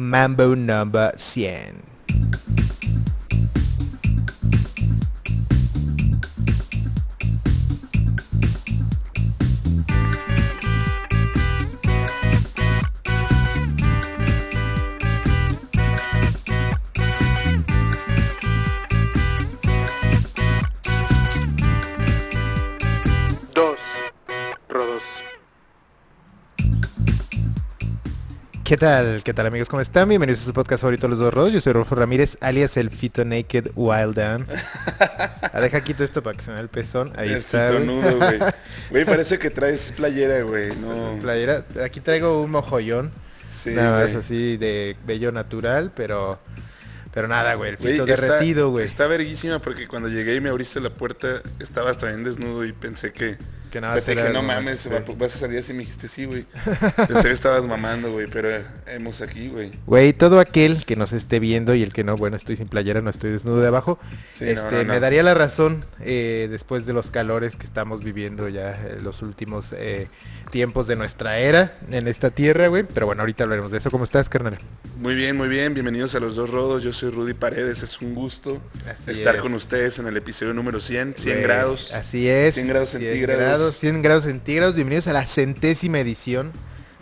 Mambo Number 100. ¿Qué tal? ¿Qué tal amigos? ¿Cómo están? Bienvenidos a su podcast favorito Los Dos Rodos. Yo soy Rolfo Ramírez, alias el Fito Naked Wild Dan. Ah, deja quito esto para que se me el pezón. Ahí El está. güey. fitonudo, güey. Güey, parece que traes playera, güey. No. Playera. Aquí traigo un mojollón. Sí, nada más así de bello natural, pero... Pero nada, güey. El Güey, fito está- derretido, güey. Está verguísima porque cuando llegué y me abriste la puerta, estabas también desnudo y pensé que... Que nada te dije, no mames, sí. vas a salir así y me dijiste sí, güey. Pensé que estabas mamando, güey, pero hemos aquí, güey. Güey, todo aquel que nos esté viendo y el que no, bueno, estoy sin playera, no estoy desnudo de abajo, Sí, este, no, no. me daría la razón eh, después de los calores que estamos viviendo ya eh, los últimos eh, tiempos de nuestra era en esta tierra, güey. Pero bueno, ahorita hablaremos de eso. ¿Cómo estás, carnal? Muy bien, muy bien. Bienvenidos a Los Dos Rodos. Yo soy Rudy Paredes. Es un gusto Así estar es. con ustedes en el episodio número 100. 100 Güey, grados. Así es. 100 grados 100 centígrados. Grados, 100 grados centígrados. Bienvenidos a la centésima edición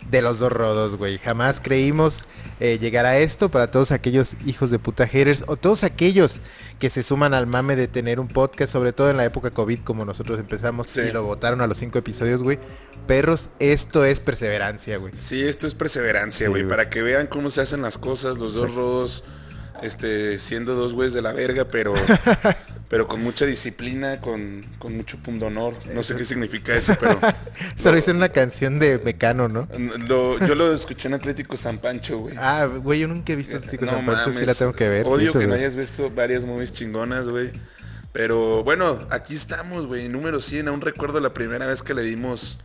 de Los Dos Rodos, güey. Jamás creímos eh, llegar a esto para todos aquellos hijos de puta haters o todos aquellos que se suman al mame de tener un podcast, sobre todo en la época COVID como nosotros empezamos Sí. y lo votaron a los cinco episodios, güey. Perros, esto es perseverancia, güey. Sí, esto es perseverancia, Sí, güey. güey. para que vean cómo se hacen las cosas, los dos rodos, este, siendo dos güeyes de la verga, pero, pero con mucha disciplina, con, con mucho pundonor. No sé qué significa eso, pero Solo hice una canción de Mecano, ¿no? lo- yo lo escuché en Atlético San Pancho, güey. Ah, güey, yo nunca he visto el Tico No San Pancho, sí la tengo que ver. Odio que no hayas visto varias movies chingonas, güey. Pero bueno, aquí estamos, güey. Número 100. Aún recuerdo la primera vez que le dimos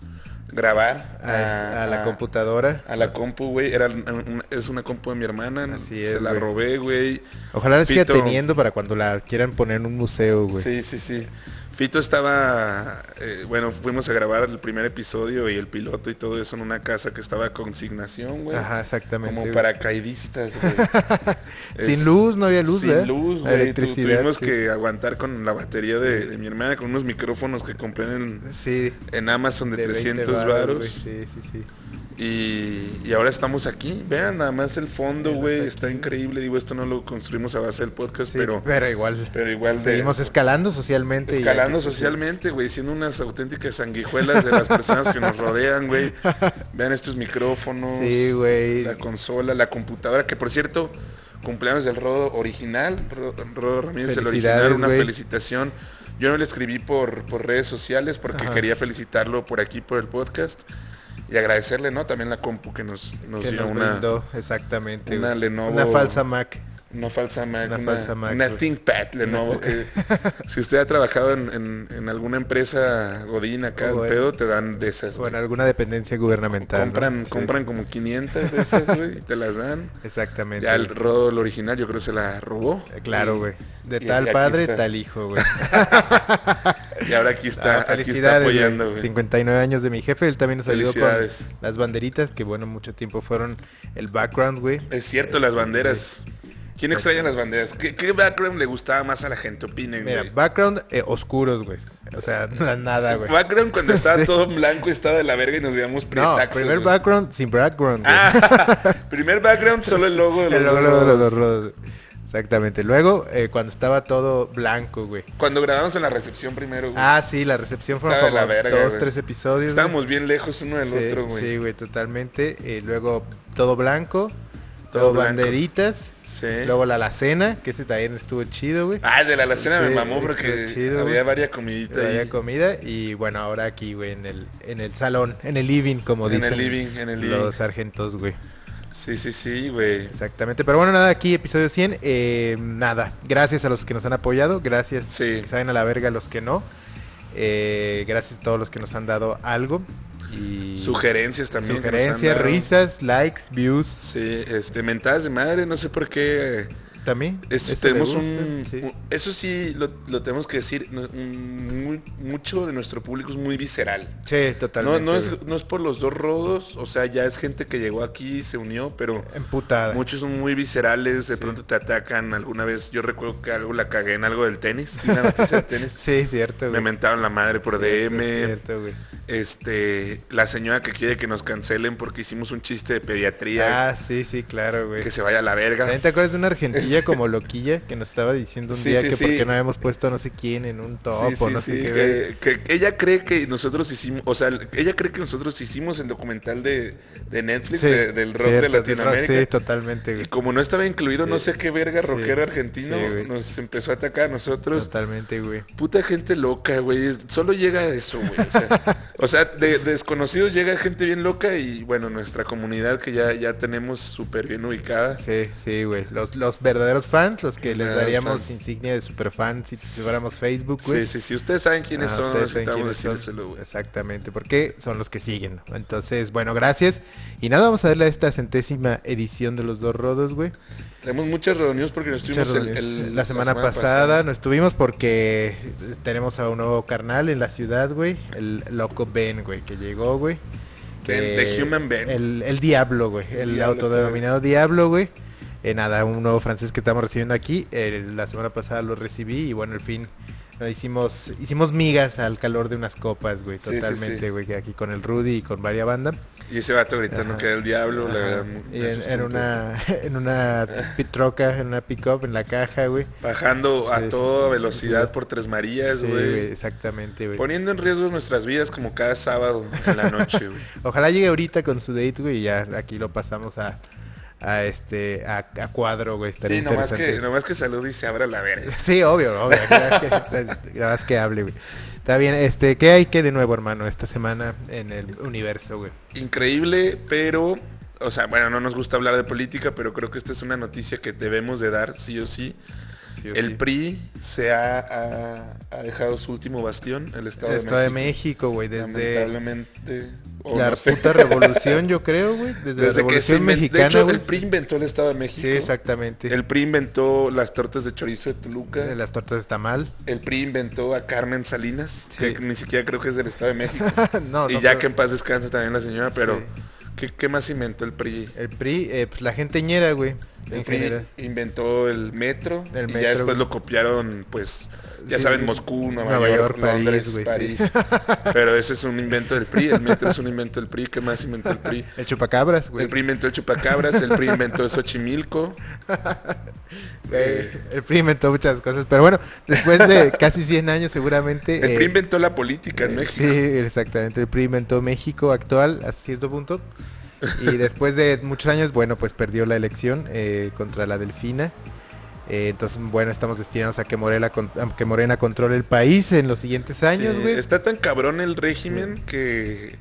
grabar a, a la computadora. A la compu, güey. Era un- es una compu de mi hermana. Así Se la robé, güey. Ojalá la siga teniendo para cuando la quieran poner en un museo, güey. Sí, sí, sí. Fito estaba, eh, bueno, fuimos a grabar el primer episodio y el piloto y todo eso en una casa que estaba a consignación, güey. Ajá, exactamente. Como güey. paracaidistas, güey. Sin Es- luz, no había luz, Sin ¿verdad? luz, güey. Tu-. Tuvimos sí. que aguantar con la batería de, de mi hermana, con unos micrófonos que compré en, Sí. en Amazon de, 20 300 varos, varos. güey, Sí, sí, sí. Y, y ahora estamos aquí. Vean, nada más el fondo, güey. Está increíble. Digo, esto no lo construimos a base del podcast, Sí, pero, pero igual. pero igual de- Seguimos escalando socialmente. Escalando que- socialmente, güey, siendo unas auténticas sanguijuelas de las personas que nos rodean, güey. Vean estos micrófonos, Sí, güey. la consola, la computadora, que por cierto, cumpleaños del Rodo original, Ro- Rodo Ramírez el original, una felicitación. Yo no le escribí por, por redes sociales porque Ajá. quería felicitarlo por aquí, por el podcast. Y agradecerle, ¿no? También la compu que nos, nos que dio nos una, brindó, exactamente. una. Lenovo- Una falsa Mac. Una falsa Mac, Una una, falsa Mac, una güey. ThinkPad Lenovo. que si usted ha trabajado en, en- en alguna empresa Godín acá, pedo, te dan de esas. O en alguna dependencia gubernamental. ¿no? compran, Sí, compran como 500 de esas, güey, y te las dan. Exactamente. Ya el. Rodo, el original, yo creo que se la robó. Eh, Claro, güey. De y- tal padre, tal hijo, güey. Y ahora aquí está, Ah, aquí está apoyando, güey. 59 años de mi jefe, él también nos ayudó con las banderitas, que bueno, mucho tiempo fueron el background, güey. Es cierto, las banderas. ¿Quién extraña las banderas? ¿Qué, qué background le gustaba más a la gente? Opinen, Mira, güey. background eh, oscuros, güey. O sea, na- nada, güey. Background cuando estaba Sí. todo en blanco estaba de la verga y nos veíamos No, prietaxos, primer güey. background sin background, güey. Ah, primer background, solo el logo de los El logo dos de los rodos. dos rodos. Exactamente. Luego, eh, cuando estaba todo blanco, güey. Cuando grabamos en la recepción primero, güey. Ah, sí, la recepción fueron como la verga, dos, güey. tres episodios. Estábamos bien lejos uno del. Sí, otro, güey. Sí, güey, totalmente. Eh, luego, todo blanco. Todo Todo, blanco. banderitas. Sí. Luego la alacena, que ese también estuvo chido, güey. Ah, el de la alacena me Sí, mamó porque chido, había varias comidita Había comida y bueno, ahora aquí, güey, en el, en el salón, en el living, como En el dicen living, en el living. los sargentos, güey. Sí, sí, sí, güey. Exactamente, pero bueno, nada, aquí episodio 100, eh, nada, gracias a los que nos han apoyado, gracias Sí. que saben a la verga los que no, eh, gracias a todos los que nos han dado algo y Sugerencias también. sugerencias, risas, likes, views, Sí, este, mentadas de madre, no sé por qué también. Eso, tenemos un, sí. un- Eso sí, lo, lo tenemos que decir. no- un- muy- mucho de nuestro público es muy visceral. Sí, No, totalmente. no, es, güey. no es por los dos rodos, o sea, ya es gente que llegó aquí y se unió, pero Emputada. muchos son muy viscerales, de pronto te atacan. Alguna vez, yo recuerdo que algo la cagué en algo del tenis, una noticia de tenis. Sí, cierto, Me güey. mentaron la madre por DM. Cierto, güey. Este, la señora que quiere que nos cancelen porque hicimos un chiste de pediatría, Ah, sí, sí, claro, güey. que se vaya a la verga. ¿También te acuerdas de una como loquilla que nos estaba diciendo un Sí, día sí, que sí. porque no habíamos puesto no sé quién en un top o no sé qué? que- ver? que, ella cree que nosotros hicimos, o sea, ella cree que nosotros hicimos el documental de, de Netflix de- del rock cierto, de Latinoamérica. Sí, totalmente, Y como no estaba incluido no sé qué verga rockero argentino, nos empezó a atacar a nosotros. Totalmente, güey. Puta gente loca, güey. Solo llega eso, güey. O sea, o sea, de, de desconocidos llega gente bien loca y bueno, nuestra comunidad que ya, ya tenemos súper bien ubicada. Sí, sí, güey. Los, los verdaderos fans, los que les Verdaderos daríamos fans. insignia de superfan si fuéramos Facebook, güey. Sí, sí, sí. Ustedes saben quiénes Ah, son, saben quiénes son. Exactamente, porque son los que siguen. Entonces, bueno, gracias. Y nada, vamos a darle a esta centésima edición de los dos rodos, güey. Tenemos muchas reuniones porque nos estuvimos el- el- la, semana pasada, no estuvimos porque tenemos a un nuevo carnal en la ciudad, güey. El loco Ben, güey, que llegó, güey. Ben, Que- the Human Ben. El, el Diablo, güey. El, Diablo autodenominado Diablo, güey. Eh, nada, un nuevo francés que estamos recibiendo aquí. Eh, la semana pasada lo recibí y bueno, al fin nos hicimos hicimos migas al calor de unas copas, güey. Sí, sí, Totalmente, sí. güey. Aquí con el Rudy y con varias bandas. Y ese vato gritando Ajá. que era el diablo, la verdad. Y en, una en una troca, en una pick-up, en la caja, güey. Bajando a toda velocidad por Tres Marías, güey. güey, exactamente, güey. Poniendo en riesgo nuestras vidas como cada sábado en la noche, güey. Ojalá llegue ahorita con su date, güey, y ya aquí lo pasamos a, a este, a, a cuadro, güey. Sí, nomás que, nomás que salude y se abra la verga. Sí, obvio, obvio. Nada más que, hable, güey. Está bien, este, ¿qué hay que de nuevo, hermano, esta semana en el universo, güey? Increíble, pero, o sea, bueno, no nos gusta hablar de política, pero creo que esta es una noticia que debemos de dar, sí o sí. Sí o El sí. PRI se ha, ha- ha dejado su último bastión, el Estado, El Estado de México. México, güey, desde Lamentablemente, la no sé. puta revolución, yo creo, güey. Desde, la Desde que se revolución de mexicana, hecho, güey. el PRI inventó el Estado de México. Sí, exactamente. El PRI inventó las tortas de chorizo de Toluca. De las tortas de tamal. El PRI inventó a Carmen Salinas, Sí. que ni siquiera creo que es del Estado de México. no, y no, ya pero- que en paz descansa también la señora, pero Sí. ¿qué, qué más inventó el PRI? El PRI, eh, pues la gente ñera, güey. El PRI general. inventó el metro El y metro, ya después güey. lo copiaron, pues, ya Sí, saben. Moscú, Nueva, Nueva York, York, París, sí. Pero ese es un invento del PRI, el metro es un invento del PRI. ¿Qué más inventó el PRI? El chupacabras, güey. El PRI inventó el chupacabras, el PRI inventó Xochimilco. Güey, El PRI inventó muchas cosas, pero bueno, después de casi 100 años seguramente... El eh, PRI inventó la política en eh, México. Sí, exactamente. El PRI inventó México actual hasta cierto punto. Y después de muchos años, bueno, pues perdió la elección eh, contra la Delfina. Eh, entonces, bueno, estamos destinados a que, Morena, con- a que Morena controle el país en los siguientes años, Sí, güey. está tan cabrón el régimen que...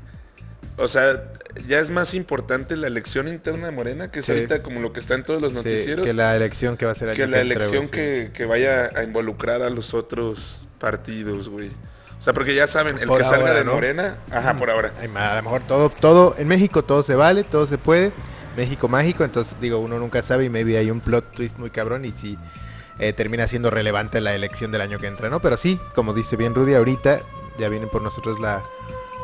O sea, ya es más importante la elección interna de Morena, que es Sí. ahorita como lo que está en todos los Sí, noticieros, que la elección que va a ser que la elección que, que vaya a involucrar a los otros partidos, güey. O sea, porque ya saben, el Por que salga de ¿no? Morena, ajá, por ahora. Ay, a lo mejor todo, todo, en México todo se vale, todo se puede. México mágico, entonces digo, uno nunca sabe y maybe hay un plot twist muy cabrón y si eh, termina siendo relevante la elección del año que entra, ¿no? Pero sí, como dice bien Rudy, ahorita ya viene por nosotros la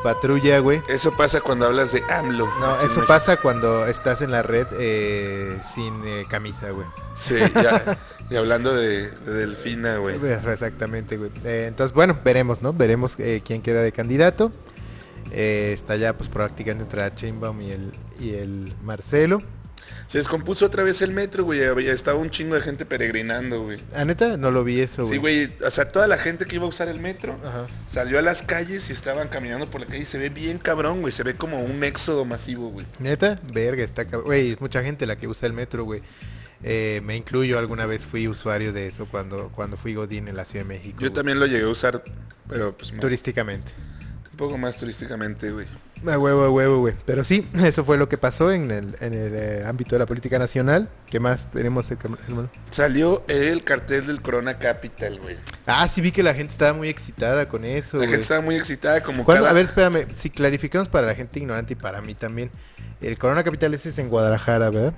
patrulla, güey. Eso pasa cuando hablas de AMLO. No, eso México. pasa cuando estás en la red eh, sin eh, camisa, güey. Sí, ya. y hablando de, de Delfina, güey. Exactamente, güey. Eh, entonces, bueno, veremos, ¿no? Veremos eh, quién queda de candidato. Eh, está ya, pues, prácticamente entre la Chainbaum y el, y el Marcelo. Se descompuso otra vez el metro, güey. Había estaba un chingo de gente peregrinando, güey. Ah, neta, no lo vi eso, güey. Sí, güey. O sea, toda la gente que iba a usar el metro Ajá. salió a las calles y estaban caminando por la calle. y Se ve bien cabrón, güey. Se ve como un éxodo masivo, güey. Neta, verga, está cab- Güey, es mucha gente la que usa el metro, güey. Eh, me incluyo, alguna vez fui usuario de eso cuando, cuando fui Godín en la Ciudad de México. Yo güey. también lo llegué a usar, pero pues más- Turísticamente. Poco más turísticamente, güey. A huevo, a huevo, güey. Pero sí, eso fue lo que pasó en el, en el eh, ámbito de la política nacional. ¿Qué más tenemos, hermano? Salió el cartel del Corona Capital, güey. Ah, sí vi que la gente estaba muy excitada con eso, La güey. gente estaba muy excitada como cada... A ver, espérame, si clarificamos para la gente ignorante y para mí también. El Corona Capital ese es en Guadalajara, ¿verdad?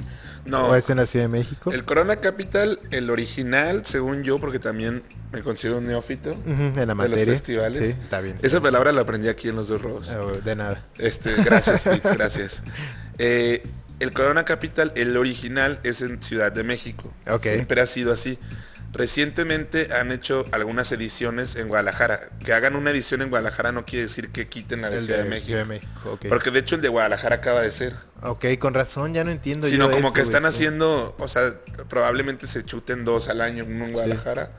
No. ¿O es en la Ciudad de México? El Corona Capital, el original, según yo, porque también me considero un neófito en la de los materia. festivales. Sí, está bien. Esa palabra la aprendí aquí en Los Dos Rojos. Ah, De nada. Este, gracias, Fitz, gracias. Eh, el Corona Capital, el original, es en Ciudad de México. Ok. Siempre ha sido así. Recientemente han hecho algunas ediciones en Guadalajara. Que hagan una edición en Guadalajara no quiere decir que quiten la de El Ciudad de, México. Ciudad de México, ok. Porque de hecho el de Guadalajara acaba de ser. Ok, con razón, ya no entiendo Sino yo como eso, que están sí. haciendo, o sea, probablemente se chuten dos al año, uno en Guadalajara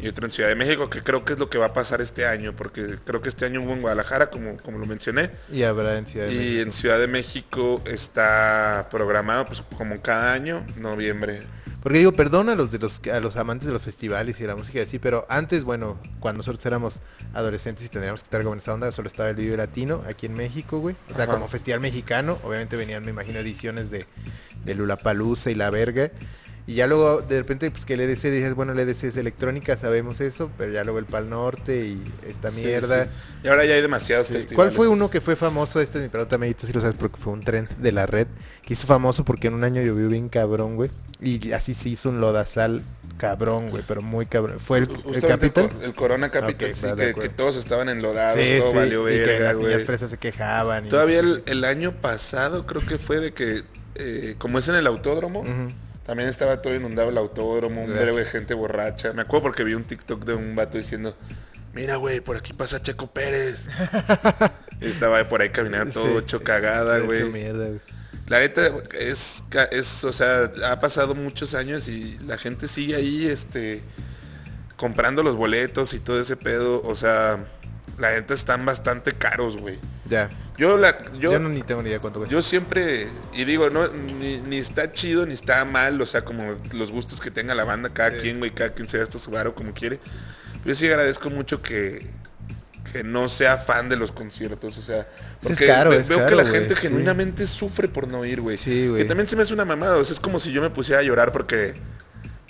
y otro en Ciudad de México, que creo que es lo que va a pasar este año, porque creo que este año hubo en Guadalajara, como, como lo mencioné, Y habrá en Ciudad de y México. en Ciudad de México está programado, pues como cada año, noviembre. Porque digo, perdón a los de los a los amantes de los festivales y de la música y así, pero antes, bueno, cuando nosotros éramos adolescentes y tendríamos que estar con esa onda, solo estaba el Vive Latino aquí en México, güey. O sea, Ajá. como festival mexicano, obviamente venían, me imagino, ediciones de, de Lulapalooza y la verga. Y ya luego, de repente, pues que el EDC dices, bueno, el EDC es electrónica, sabemos eso, pero ya luego el Pal Norte y esta Sí, mierda. sí. Y ahora ya hay demasiados Sí. festivales. ¿Cuál fue uno que fue famoso? Este es mi pregunta, Medito, si lo sabes, porque fue un trend de la red que hizo famoso porque en un año llovió bien cabrón, güey. Y así se hizo un lodazal cabrón, güey, pero muy cabrón. ¿Fue el, el Capital? El Corona Capital, sí, que, todos estaban enlodados, todo valió y que las güey. niñas fresas se quejaban. Todavía el, el año pasado creo que fue de que, eh, como es en el autódromo. También estaba todo inundado el autódromo, un Ya. verbo de gente borracha. Me acuerdo porque vi un TikTok de un vato diciendo, mira güey, por aquí pasa Checo Pérez. Estaba por ahí caminando todo Sí. hecho cagada, güey. La neta es, es, o sea, ha pasado muchos años y la gente sigue ahí, este, comprando los boletos y todo ese pedo. O sea, la neta están bastante caros, güey. Ya. Yo, la, Yo, yo, no ni tengo ni idea cuánto cuesta. yo siempre, y digo, no, ni, ni está chido ni está mal, o sea, como los gustos que tenga la banda, cada Sí. quien, güey, cada quien se gasta su varo como quiere. Yo sí agradezco mucho que, que no sea fan de los conciertos, o sea, Sí, es porque caro, ve- es veo que la gente sí. genuinamente sufre por no ir, güey. Sí, güey. Que también se me hace una mamada, o sea, es como si yo me pusiera a llorar porque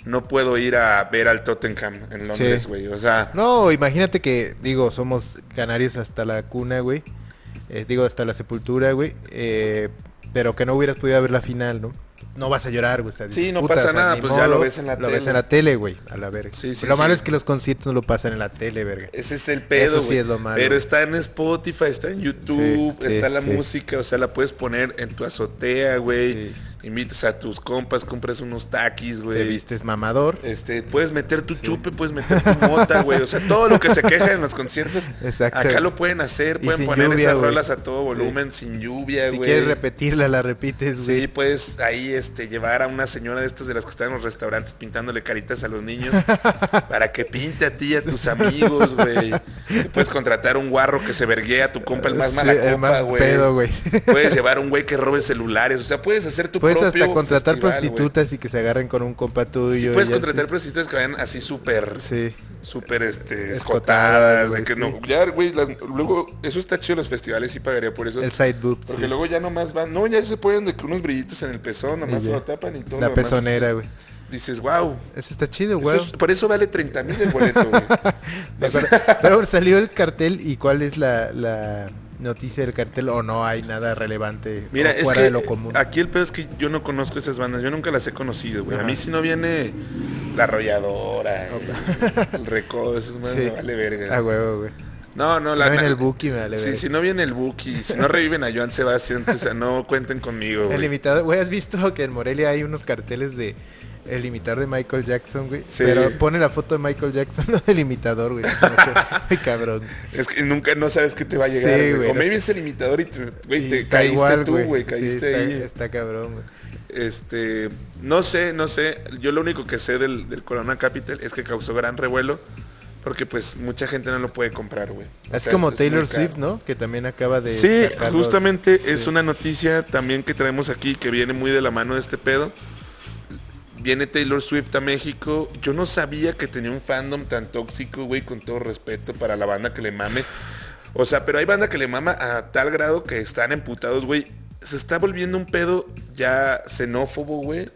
no puedo ir a ver al Tottenham en Londres, Sí. güey, o sea, No, imagínate que, digo, somos canarios hasta la cuna, güey. Eh, digo, hasta la sepultura, güey. Eh, pero que no hubieras podido ver la final, ¿no? No vas a llorar, güey. o sea, Sí, no pasa o sea, nada, pues ya lo ves en la Lo ves tele. en la tele, güey, a la verga. Sí, sí, lo malo es que los conciertos no lo pasan en la tele, verga. Ese es el pedo, Eso sí es lo malo. Pero está en Spotify, está en YouTube, está la música, o sea, la puedes poner en tu azotea, güey. Invitas a tus compas, compras unos taquis, Te güey. vistes mamador. Este, puedes meter tu chupe, puedes meter tu mota, güey. O sea, todo lo que se queja en los conciertos, Exacto. acá lo pueden hacer. Pueden poner lluvia, esas rolas a todo volumen, sin lluvia, Si güey. quieres repetirla, la repites, güey. Sí, puedes ahí este, llevar a una señora de estas de las que están en los restaurantes pintándole caritas a los niños para que pinte a ti y a tus amigos, güey. Te Puedes contratar un guarro que se verguea a tu compa el más Sí, mala copa, güey. Puedes llevar un güey que robe celulares, o sea, puedes hacer tu Puedes hasta contratar festival, prostitutas y que se agarren con un compa tuyo. Sí, y puedes contratar prostitutas que vayan así súper, Sí. súper, este, Escotadas, güey, que sí. no, ya, güey, luego, eso está chido los festivales, sí pagaría por eso. El side boob. Porque luego ya nomás van, no, ya se ponen de que unos brillitos en el pezón, nomás se lo tapan y todo. La pezonera, güey. Dices, wow. Eso está chido, güey. por eso vale 30 mil el boleto, güey. Pero salió el cartel y cuál es la, la noticia del cartel o no hay nada relevante Mira, o es fuera que de lo común. aquí el pedo es que yo no conozco esas bandas, yo nunca las he conocido, güey. A mí si no viene la arrolladora, el, el recodo, eso es Sí. me vale verga. Ah, huevo, güey. No, no, Si la no viene el Buki, me vale Sí, si no viene el Buki, si no reviven a Joan Sebastián, o sea, no cuenten conmigo, El güey. imitador, güey, ¿has visto que en Morelia hay unos carteles de el imitador de Michael Jackson, güey? Sí. Pero pone la foto de Michael Jackson, no del imitador, güey. Muy cabrón. Es que nunca no sabes qué te va a llegar, Sí, güey. güey, O maybe es el imitador y te, güey, Y te está caíste igual, tú, güey, Sí, caíste está, ahí. Está cabrón, güey. Este, no sé, no sé. Yo lo único que sé del, del Corona Capital es que causó gran revuelo porque pues mucha gente no lo puede comprar, güey. Es sea, como Taylor. Swift, ¿no? Que también acaba de Sí, los- justamente es sí. una noticia también que traemos aquí que viene muy de la mano de este pedo. Viene Taylor Swift a México. Yo no sabía que tenía un fandom tan tóxico, güey, con todo respeto para la banda que le mame. O sea, pero hay banda que le mama a tal grado que están emputados, güey. Se está volviendo un pedo ya xenófobo, güey.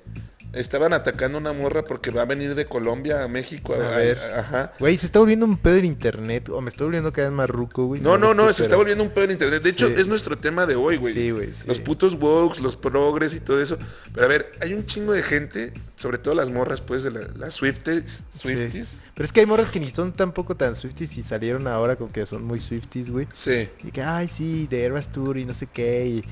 Estaban atacando una morra porque va a venir de Colombia a México. A ver. ajá. Güey, se está volviendo un pedo en internet. O me estoy volviendo cada vez más ruco, güey. No, no, no, se está volviendo un pedo en internet. De hecho, es nuestro tema de hoy, güey. Sí, güey, sí. Los putos wokes, los progres y todo eso. Pero a ver, hay un chingo de gente, sobre todo las morras, pues, de la- las Swifties. Swifties. Sí. Pero es que hay morras que ni son tampoco tan Swifties y salieron ahora con que son muy Swifties, güey. Sí. Y que, ay, sí, de Eras Tour y no sé qué, y,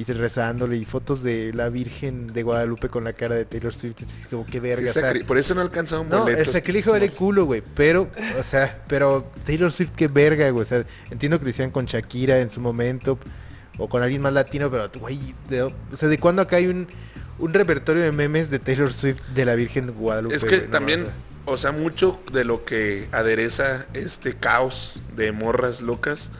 y rezándole, y fotos de la Virgen de Guadalupe con la cara de Taylor Swift, es como, qué verga, o sea, Por eso no alcanzaron No, el sacrilegio vale culo, güey, pero, o sea, pero Taylor Swift, qué verga, güey, o sea, entiendo que lo hicieron con Shakira en su momento, o con alguien más latino, pero, güey, de- o sea, ¿de cuándo acá hay un, un repertorio de memes de Taylor Swift de la Virgen de Guadalupe? Es que también, o sea, mucho de lo que adereza este caos de morras locas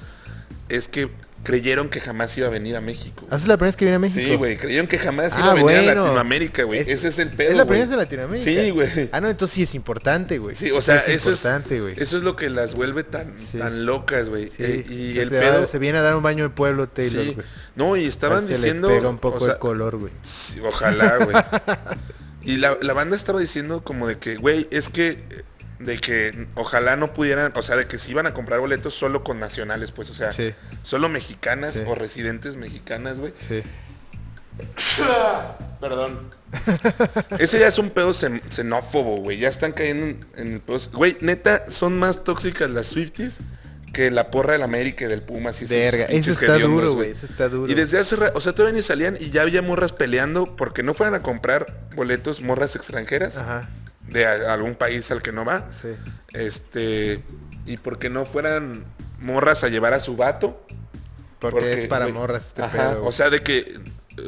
es que creyeron que jamás iba a venir a México. ¿Ah, es la primera vez que viene a México? Sí, güey, creyeron que jamás Ah, iba a venir a. Latinoamérica, güey. Ese es el pedo. Es la primera vez en Latinoamérica. Sí, güey. Ah, no, entonces sí es importante, güey. Sí, o sea, es eso es, importante, güey. eso es lo que las vuelve tan, Sí. tan locas, güey. Sí, Eh, o y sea, el se, pedo... va- se viene a dar un baño de pueblo Taylor, sí. güey. No, y estaban se diciendo... le pega un poco o sea, el color, güey. sí, ojalá, güey. y la, la banda estaba diciendo como de que, güey, es que... De que ojalá no pudieran, o sea, de que se iban a comprar boletos solo con nacionales, pues, o sea, Sí. solo mexicanas Sí. o residentes mexicanas, güey. Sí. Perdón. Ese ya es un pedo xen- xenófobo, güey. Ya están cayendo en, en el pedo. Güey, neta, son más tóxicas las Swifties que la porra del América y del Pumas. Y esos Verga, eso está duro, güey. Eso está duro. Y desde hace ra- o sea, todavía ni salían y ya había morras peleando porque no fueran a comprar boletos morras extranjeras Ajá, de algún país al que no va. sí. Este, y porque no fueran morras a llevar a su vato. Porque, es para morras este ajá, pedo. O sea, de que,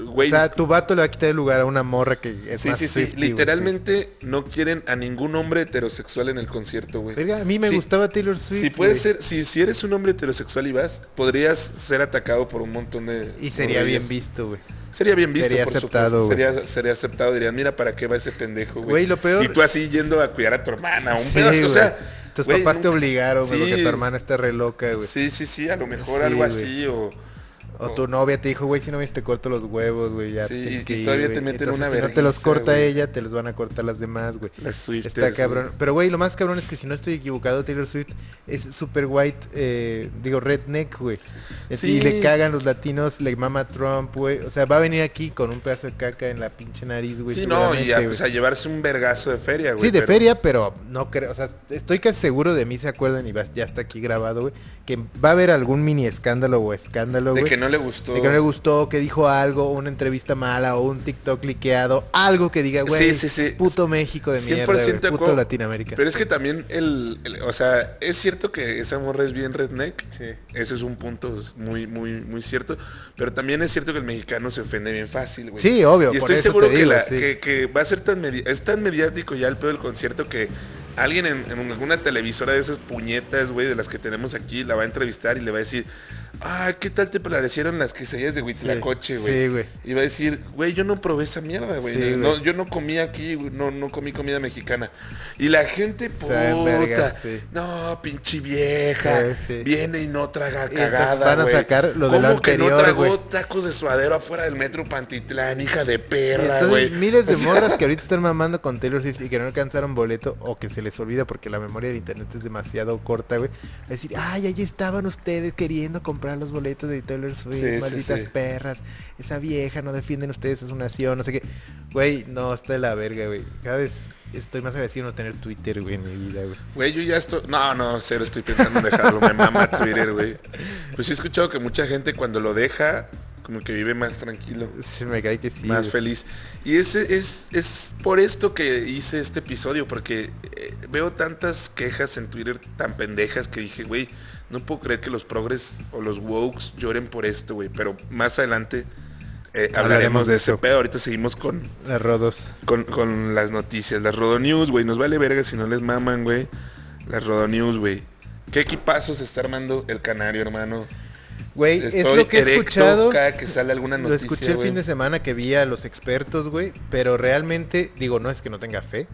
güey, o sea, tu vato le va a quitar el lugar a una morra que es Sí, más sí, sí. Swiftie, güey, Literalmente no quieren a ningún hombre heterosexual en el concierto, güey. Verga, a mí me Sí, gustaba Taylor Swift. Si puedes güey. ser, si, si eres un hombre heterosexual y vas, podrías ser atacado por un montón de. Y sería bien visto, güey. Sería bien visto, Sería por aceptado, supuesto. Sería, sería aceptado. Dirían, mira, ¿para qué va ese pendejo, güey? Güey, lo peor- Y tú así yendo a cuidar a tu hermana, un Sí, pedazo. O sea, Tus güey, papás te obligaron, güey, porque Sí. tu hermana está re loca, güey. Sí, sí, sí, a lo mejor algo así o... O tu novia te dijo, güey, si no ves te corto los huevos, güey, ya Sí, tienes y que ir, todavía güey. te meten Entonces, una si no te los corta ella, te los van a cortar las demás, güey. Está cabrón. Pero, güey, lo más cabrón es que si no estoy equivocado, Taylor Swift es super white, eh, digo, redneck, güey. Sí. Y le cagan los latinos, le mama Trump, güey. O sea, va a venir aquí con un pedazo de caca en la pinche nariz, güey. Sí, no, y a, pues, a llevarse un vergazo de feria, güey. Sí, de pero- feria, pero no creo, o sea, estoy casi seguro de mí se acuerdan y va- ya está aquí grabado, güey, que va a haber algún mini escándalo o escándalo, De güey. que no le gustó. Que no le gustó, que dijo algo, una entrevista mala o un TikTok liqueado, algo que diga, güey, Sí, sí, sí. puto México de mierda, 100% güey, de puto acuerdo. Latinoamérica. Pero es que también el, el- o sea, es cierto que esa morra es bien redneck. Sí. Ese es un punto muy, muy, muy cierto. Pero también es cierto que el mexicano se ofende bien fácil, güey. Sí, obvio, Y estoy seguro que, digo, la- sí. que, que va a ser tan medi- es tan mediático ya el pedo del concierto que alguien en, en alguna televisora de esas puñetas, güey, de las que tenemos aquí, la va a entrevistar y le va a decir, ah, ¿qué tal te parecieron las quesadillas de Huitlacoche, güey? sí, güey. Y va a decir, güey, yo no probé esa mierda, güey. Sí, no, yo no comí aquí, güey, no, no comí comida mexicana. Y la gente, puta, verga, sí. no, pinche vieja, Sí, sí. viene y no traga Y cagada, van a güey. sacar lo de ¿Cómo que no anterior, tragó güey? tacos de suadero afuera del metro Pantitlán, hija de perra, entonces, güey? miles de O sea, morras que ahorita están mamando con Taylor Swift y que no alcanzaron boleto o que se les olvida porque la memoria del internet es demasiado corta, güey. A decir, ay, ahí estaban ustedes queriendo comprar los boletos de Taylor Swift, Sí, malditas sí. perras. Esa vieja, no defienden ustedes a su nación, no sé qué. Güey, no, está de la verga, güey. Cada vez estoy más agradecido de no tener Twitter, güey, en mi vida, güey. Güey, yo ya estoy... No, no, cero, estoy pensando en dejarlo. Me mama Twitter, güey. Pues sí he escuchado que mucha gente cuando lo deja, como que vive más tranquilo. Se me cae que sí. más güey. feliz. Y ese es, es por esto que hice este episodio, porque eh, veo tantas quejas en Twitter tan pendejas que dije, güey, no puedo creer que los progres o los wokes lloren por esto, güey. Pero más adelante eh, hablaremos, de ese pedo. Ahorita seguimos con, Las rodos. con, con las noticias. Las Rodo News, güey. Nos vale verga si no les maman, güey. Las Rodo News, güey. ¿Qué equipazo se está armando el canario, hermano? Güey, es lo que he escuchado. cada que sale alguna Lo noticia, escuché el fin de semana que vi a los expertos, güey, pero realmente, digo, no es que no tenga fe,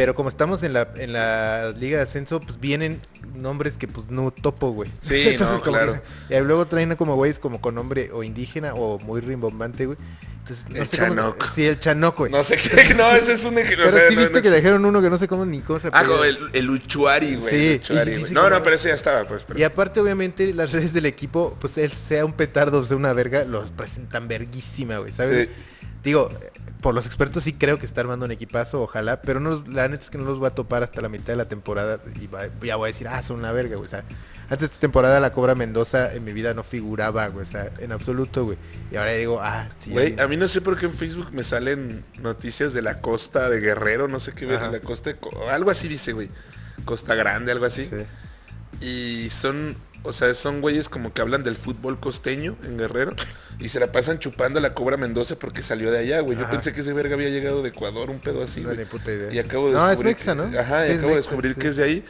pero como estamos en la, en la Liga de Ascenso, pues vienen nombres que pues no topo, güey. Sí, no, como claro. que- y luego traen como güeyes como con nombre o indígena o muy rimbombante, güey. Entonces, no El sé cómo- sí, el Chanoco, güey. No sé qué. No, ese es un ejemplo. Pero o sea, sí no- viste no que dejaron uno que no sé cómo ni cómo se Ah, el, el Uchuari, güey. Sí, el Uchuari, güey. No, no, pero ese ya estaba, pues. pero- Y aparte, obviamente, las redes del equipo, pues él sea un petardo o sea una verga, los presentan verguísima, güey, ¿sabes? Sí. Digo, por los expertos sí creo que está armando un equipazo, ojalá, pero no, los- la neta es que no los voy a topar hasta la mitad de la temporada y va- ya voy a decir, ah, son una verga, güey. O sea, antes de esta temporada la Cobra Mendoza en mi vida no figuraba, güey, o sea, en absoluto, güey. Y ahora digo, ah, sí. Güey, a mí no sé por qué en Facebook me salen noticias de la costa de Guerrero, no sé qué Ajá. la costa de algo así dice, güey. Costa Grande, algo así. Sí. Y son, o sea, son güeyes como que hablan del fútbol costeño en Guerrero y se la pasan chupando a la Cobra Mendoza porque salió de allá, güey. Yo Ajá. pensé que ese verga había llegado de Ecuador, un pedo así, No, güey. ni puta idea. Y acabo de No, es mexa, que- ¿no? Ajá, Sí, y acabo de descubrir sí. que es de ahí.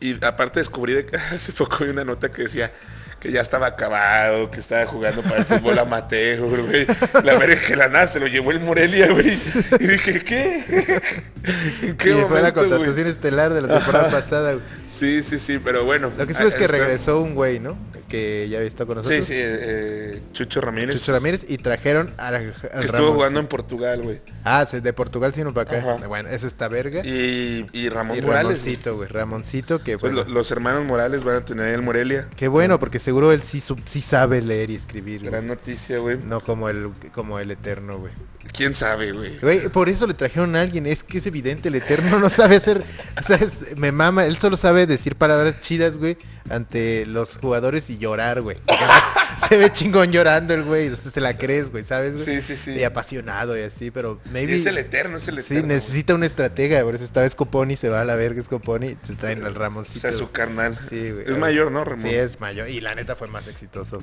Y aparte descubrí de que hace poco vi una nota que decía que ya estaba acabado, que estaba jugando para el fútbol amateur, güey. La verga que la nada se lo llevó el Morelia, güey. Y dije, ¿qué? ¿En Y fue la momento, güey? contratación estelar de la temporada Ajá. pasada, güey. Sí, sí, sí, pero bueno. Lo que sí es que Ah, regresó un güey, ¿no? Que ya había estado con nosotros. Sí, sí, eh, Chucho Ramírez. Chucho Ramírez y trajeron al, al Que estuvo jugando en Portugal, güey. Ah, de Portugal sino para acá. Ajá. Bueno, eso está verga. Y, Y, y Ramón Morales. Ramoncito, güey. Ramoncito, que Pues bueno, los hermanos Morales van a tener el Morelia. Qué bueno, porque seguro él sí, sí sabe leer y escribir. Gran noticia, güey. No como el, como el Eterno, güey. ¿Quién sabe, güey? Güey, por eso le trajeron a alguien. Es que es evidente, el Eterno no sabe hacer... O sea, es- me mama. Él solo sabe decir palabras chidas, güey, ante los jugadores y llorar, güey. Se ve chingón llorando el güey. Entonces se la crees, güey, ¿sabes? güey? Sí, sí, sí. Y apasionado y así, pero maybe... Es el eterno, es el Sí, eterno. necesita una estratega, por eso estaba Scoponi, se va a la verga Scoponi, se traen al O Ramoncito. sea, su carnal. Sí, güey. Es mayor, ¿no, Ramón? Sí, es mayor. Y la neta fue más exitoso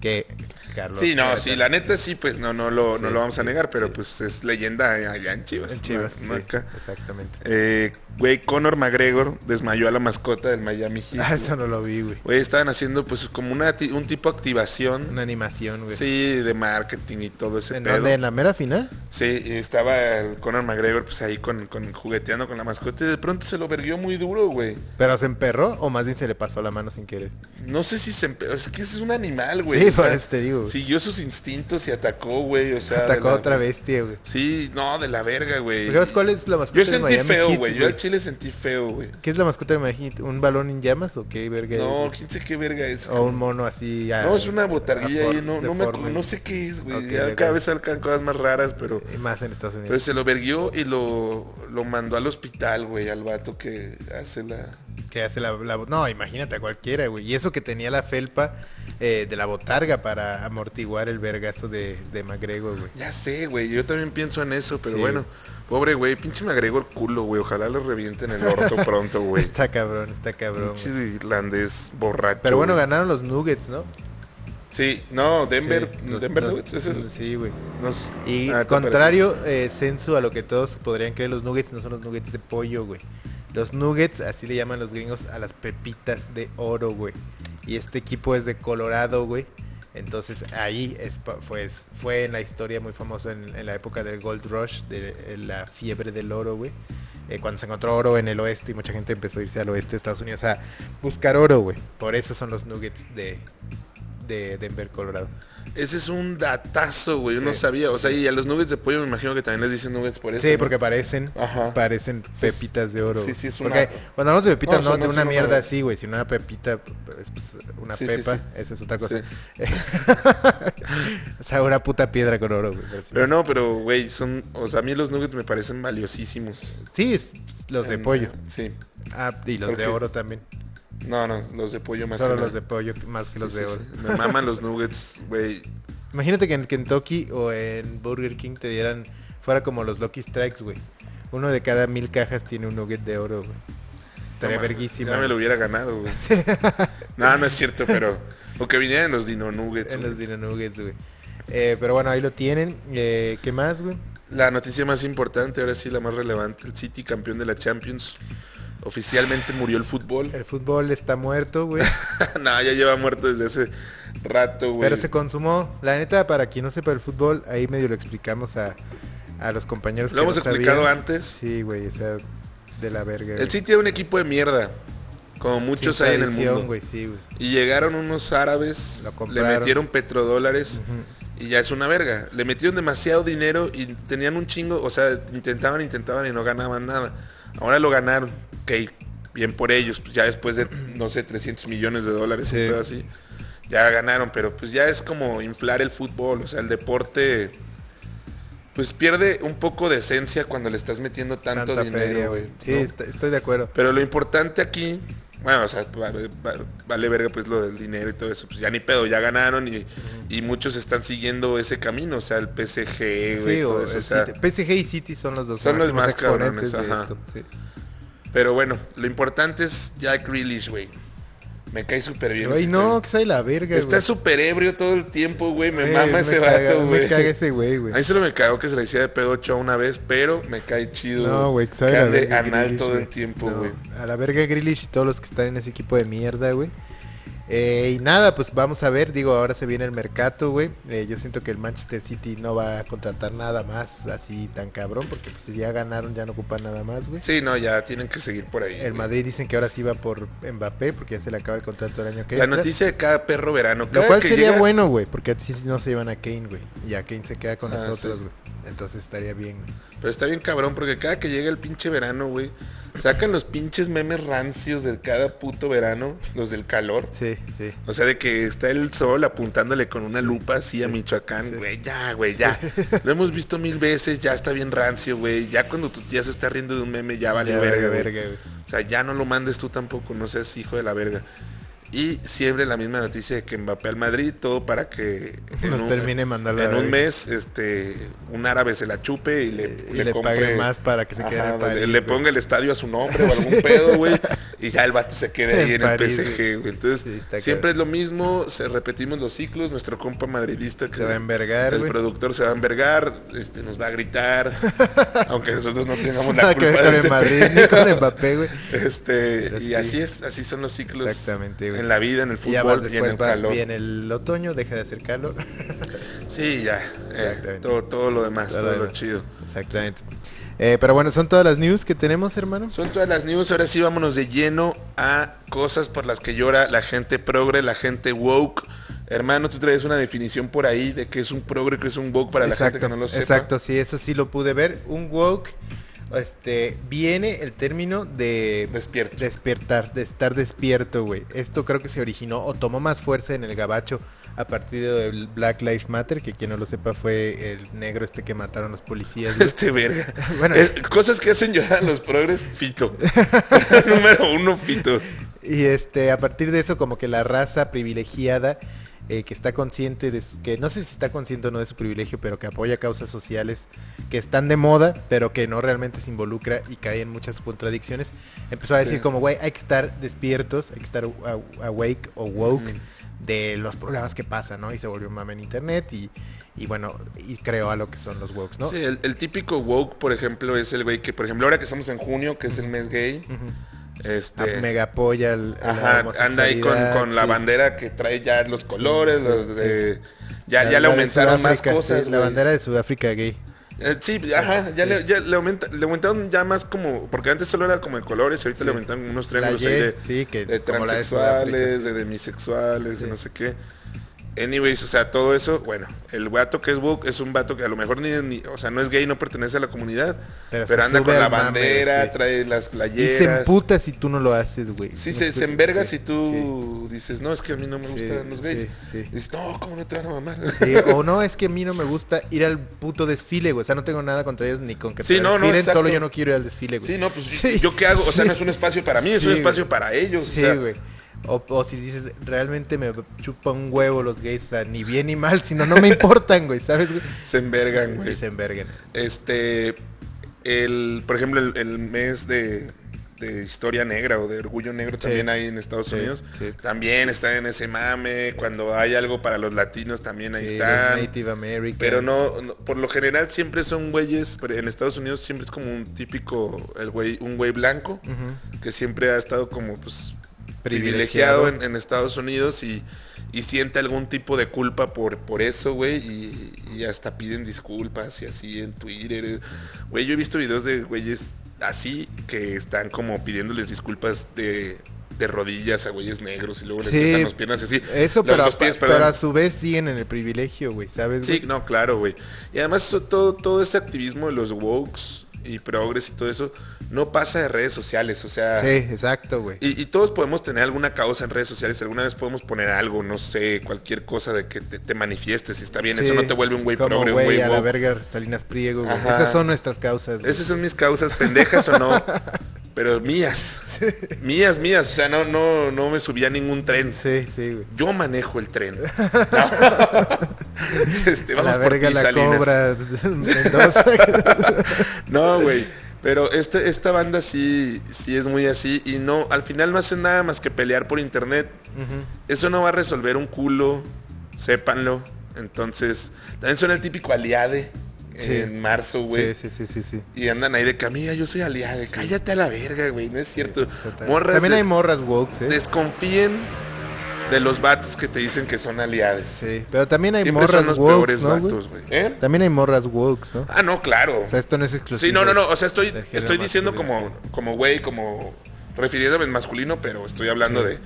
que Carlos. Sí, no, sí, la neta sí, pues no, no lo, no lo vamos a negar, pero sí. pues es leyenda allá en Chivas. En Chivas, no- no sí, acá. exactamente. Eh, güey, Conor McGregor desmayó a la mascota del Miami Heat. Ah, eso no lo vi, güey. Güey, estaban haciendo pues como una, un tipo de activación. Una animación, güey. Sí, de marketing y todo ese ¿En pedo. dónde? ¿En la mera final? Sí, estaba el Conor McGregor pues ahí con, con jugueteando con la mascota y de pronto se lo verguió muy duro, güey. ¿Pero se emperró o más bien se le pasó la mano sin querer? No sé si se empe- es que ese es un animal, güey. Sí, sea, por eso te digo, güey. Siguió sus instintos y atacó, güey, o sea, Atacó a la- otra bestia, güey. Sí, no, de la verga, güey. ¿Sabes cuál es la mascota Yo de sentí Miami feo, Heat, güey. Yo al chile sentí feo, güey. ¿Qué es la mascota de Miami? ¿Un balón en llamas o qué verga es, No, güey? quién sé qué verga es. O un mono así. No, es una botarguilla ahí, no, no, me, no sé qué es, güey. Ok, Ya ok. cada vez sacan cosas más raras, pero... Eh, Más en Estados Unidos. Pero se lo verguió y lo, lo mandó al hospital, güey, al vato que hace la... Que hace la, la- No, imagínate a cualquiera, güey. Y eso que tenía la felpa eh, de la botarga para amortiguar el vergazo de, de McGregor, güey. Ya sé, güey, yo también pienso en eso, pero Sí. bueno, pobre güey, pinche el culo, güey, ojalá lo revienten el orto pronto, güey. Está cabrón, está cabrón. Pinche güey. irlandés borracho. Pero bueno, güey. ganaron los Nuggets, ¿no? Sí, no, Denver, Sí, los- Denver los- Nuggets, ¿es eso? Sí, güey. Nos- Y Ah, contrario, eh, censo a lo que todos podrían creer, los nuggets no son los nuggets de pollo, güey. Los nuggets, así le llaman los gringos a las pepitas de oro, güey. Y este equipo es de Colorado, güey. Entonces ahí es, pues, fue en la historia muy famosa en, la época del Gold Rush, de, la fiebre del oro, güey. Eh, cuando se encontró oro en el oeste y mucha gente empezó a irse al oeste de Estados Unidos a buscar oro, güey. Por eso son los nuggets de, de Denver, Colorado. Ese es un datazo, güey, yo no sabía. O sea, y a los nuggets de pollo me imagino que también les dicen nuggets por eso. Sí, ¿no? porque parecen, Ajá. parecen pepitas de oro. sí, sí, es Porque una- cuando hablamos de pepitas, No, de una mierda así, güey, sino una pepita, es pues, una Sí, pepa, sí. esa es otra cosa. O sea, una puta piedra con oro, güey. pero no, pero, güey, son... O sea, a mí los nuggets me parecen valiosísimos. Sí, es- los de En- pollo. Sí. Ah, y los ¿Por de oro también. No, no, los de pollo más Solo que los de pollo más que los Sí, de oro. sí. Me maman los nuggets, güey. Imagínate que en Kentucky o en Burger King te dieran, fuera como los Lucky Strikes, güey. Uno de cada mil cajas tiene un nugget de oro, güey. Estaría No verguísima. Ya me lo hubiera ganado, güey. no, no es cierto, pero... O que vinieran los Dino Nuggets. En güey. los Dino Nuggets, güey. Eh, pero bueno, ahí lo tienen. Eh, ¿Qué más, güey? La noticia más importante, ahora sí la más relevante, el City campeón de la Champions. Oficialmente murió el fútbol. El fútbol está muerto, güey. no, ya lleva muerto desde hace rato, güey. Pero se consumó. La neta, para quien no sepa el fútbol, ahí medio lo explicamos a, a los compañeros Lo hemos no explicado sabían. antes. Sí, güey, o sea, de la verga. El. City era un equipo de mierda, como Sin muchos hay en el mundo. sí. Y llegaron unos árabes, Lo le metieron petrodólares y ya es una verga. Le metieron demasiado dinero y tenían un chingo, o sea, intentaban, intentaban y no ganaban nada. Ahora lo ganaron, ok, bien por ellos, pues ya después de, no sé, 300 millones de dólares, Sí. pedo así, ya ganaron, pero pues ya es como inflar el fútbol, o sea, el deporte, pues pierde un poco de esencia cuando le estás metiendo tanto Tanta dinero, güey. Sí, estoy de acuerdo. Pero lo importante aquí, bueno, o sea, vale, vale- vale verga pues lo del dinero y todo eso, pues ya ni pedo, ya ganaron y, y muchos están siguiendo ese camino, o sea, el PSG, güey, Sí, todo o eso, o el sea, PSG y City son los dos Son los más exponentes cabrones, de ajá. esto. sí. pero bueno, lo importante es Jack Grealish, güey. Me cae súper bien. Güey, no, que soy la verga, Está súper ebrio todo el tiempo, güey, me Güey, mama ese caga- vato, güey. Me caga ese güey, güey. A mí solo me cagó que se le hiciera de pedo ocho una vez, pero me cae chido. No, güey, que que sabe la verga anal Grealish, todo el tiempo, No, güey. A la verga Grealish y todos los que están en ese equipo de mierda, güey. Eh, y nada, pues vamos a ver, digo, ahora se viene el mercado, güey. Eh, yo siento que el Manchester City no va a contratar nada más así tan cabrón, porque pues si ya ganaron ya no ocupan nada más, güey. Sí, no, ya tienen que seguir por ahí. El güey. Madrid dicen que ahora sí va por Mbappé, porque ya se le acaba el contrato el año que La entra. noticia de cada perro verano. Lo cada cual que sería llega- bueno, güey, porque así no se llevan a Kane, güey. Y a Kane se queda con Ah, nosotros, sí. güey. Entonces estaría bien. Pero está bien cabrón porque cada que llega el pinche verano, güey, sacan los pinches memes rancios de cada puto verano, los del calor. Sí, sí. O sea, de que está el sol apuntándole con una lupa así a sí, Michoacán, sí. güey, ya, güey, ya. Lo hemos visto mil veces, ya está bien rancio, güey. Ya cuando tu tía se está riendo de un meme, ya vale Ya verga, verga, güey. O sea, ya no lo mandes tú tampoco, no seas hijo de la verga. Y siempre la misma noticia de que Mbappé al Madrid, todo para que Nos termine mandando a en un mes, este, un árabe se la chupe y le, Y le pague más para que se quede en le- París, le, güey. ponga el estadio a su nombre o algún pedo, güey. Y ya el vato se quede ahí En en, París, el PSG, güey. Entonces, Sí, siempre es lo mismo, se repetimos los ciclos. Nuestro compa madridista que Se va a envergar, el productor se va a envergar, este, nos va a gritar, aunque nosotros no tengamos la culpa de Madrid ni con Mbappé, güey. Este, Pero y sí. así es, así son los ciclos Exactamente, güey. En la vida, en el Y ya fútbol y en el calor. viene el otoño, deja de hacer calor. Sí, ya, eh, todo, todo lo demás, Todo todo, lo chido. Exactamente. Eh, pero bueno, son todas las news que tenemos, hermano. Son todas las news, ahora sí vámonos de lleno a cosas por las que llora la gente progre, la gente woke. Hermano, tú traes una definición por ahí de qué es un progre, qué es un woke para la gente que no lo sepa. exacto, sí, eso sí lo pude ver. Un woke, este, viene el término de Despierto. despertar, de estar despierto, güey. Esto creo que se originó o tomó más fuerza en el gabacho a partir del Black Lives Matter, que quien no lo sepa fue el negro este que mataron los policías. güey. Este verga. Bueno. Eh, cosas que hacen llorar a los progres, Fito. Número uno, Fito. Y este, a partir de eso, como que la raza privilegiada eh, que está consciente de su- que no sé si está consciente o no de su privilegio, pero que apoya causas sociales que están de moda, pero que no realmente se involucra y cae en muchas contradicciones, empezó a decir Sí. como, güey, hay que estar despiertos, hay que estar awake o woke de los problemas que pasan, ¿no? Y se volvió un mame en internet y, y bueno, y creó a lo que son los wokes, ¿no? Sí, el, el típico woke, por ejemplo, es el güey que, por ejemplo, ahora que estamos en junio, que es el mes gay. Este... Mega apoya el, Ajá, anda ahí con, con la bandera que trae ya los colores, los de- ya, La- ya le de aumentaron más cosas. sí, la bandera de Sudáfrica gay. Eh, sí, ajá, ya, Le, ya le, aumenta- le aumentaron ya más como, porque antes solo era como de colores, ahorita Sí. le aumentaron unos triángulos Y, ahí de, sí, que de de transexuales, de demisexuales, Sí. de no sé qué. Anyways, o sea, todo eso, bueno, el vato que es woke es un vato que a lo mejor ni, ni- o sea, no es gay, no pertenece a la comunidad, Pero anda con la mame, bandera, sí. trae las Y playeras. se emputa si tú no lo haces, güey. Sí, No se, se enverga sí, si tú dices, no, es que a mí no me gustan los gays. Y dices, no, ¿cómo no te van a mamar? o no, es que a mí no me gusta ir al puto desfile, güey. O sea, no tengo nada contra ellos ni con que te no, desfilen, solo yo no quiero ir al desfile, güey. Sí, no, pues ¿yo qué hago? O sea, no es un espacio para mí, es un güey. espacio para ellos. o Sí, sea, güey. O, o si dices, realmente me chupa un huevo los gays, o sea, ni bien ni mal, sino no me importan, güey, ¿sabes, güey? Se envergan, güey. se envergan. Este, el, por ejemplo, el, el mes de, de historia negra o de orgullo negro Sí. también hay en Estados Unidos. sí. También están en ese mame. Cuando hay algo para los latinos también ahí están. Native American. Pero no, no- por lo general siempre son güeyes, pero en Estados Unidos siempre es como un típico, el güey, un güey blanco, que siempre ha estado como pues Privilegiado. privilegiado en, en Estados Unidos y, y siente algún tipo de culpa por, por eso, güey, y, y hasta piden disculpas y así en Twitter. Güey, yo he visto videos de güeyes así que están como pidiéndoles disculpas de de rodillas a güeyes negros y luego les Sí. las piernas así. Eso, Los- pero, los a- pies, pero perdón. a su vez siguen en el privilegio, güey, ¿sabes? Sí, no, claro, güey. Y además eso, todo, todo ese activismo de los wokes y progres y todo eso no pasa de redes sociales, o sea... Sí, exacto, güey. Y, y todos podemos tener alguna causa en redes sociales, alguna vez podemos poner algo, no sé, cualquier cosa de que te, te manifiestes, si está bien, Sí, eso no te vuelve un güey progre, un güey a la verga Salinas Priego, güey. Esas son nuestras causas. güey. Esas son mis causas, pendejas o no, pero mías. Mías, mías, o sea, no, no, no me subí a ningún tren. Sí, sí, güey. Yo manejo el tren. este, vamos la por verga ti, la Salinas. cobra Mendoza. No, güey. Pero este, esta banda sí, sí es muy así. Y no, al final no hacen nada más que pelear por internet. Eso no va a resolver un culo. Sépanlo. Entonces, también son el típico aliade Sí. en marzo, güey. sí, sí, sí, sí, sí. Y andan ahí de que amiga, yo soy aliade. Cállate a la verga, güey. No es cierto. Morras También hay morras woke, ¿eh? desconfíen de los vatos que te dicen que son aliades. Sí, pero también hay Siempre morras son los woke, peores ¿no, güey? vatos, güey. ¿Eh? También hay morras woke, ¿no? Ah, no, claro. O sea, esto no es exclusivo. Sí, no, no, no. O sea, estoy, estoy diciendo como, como güey, como refiriéndome en masculino, pero estoy hablando de,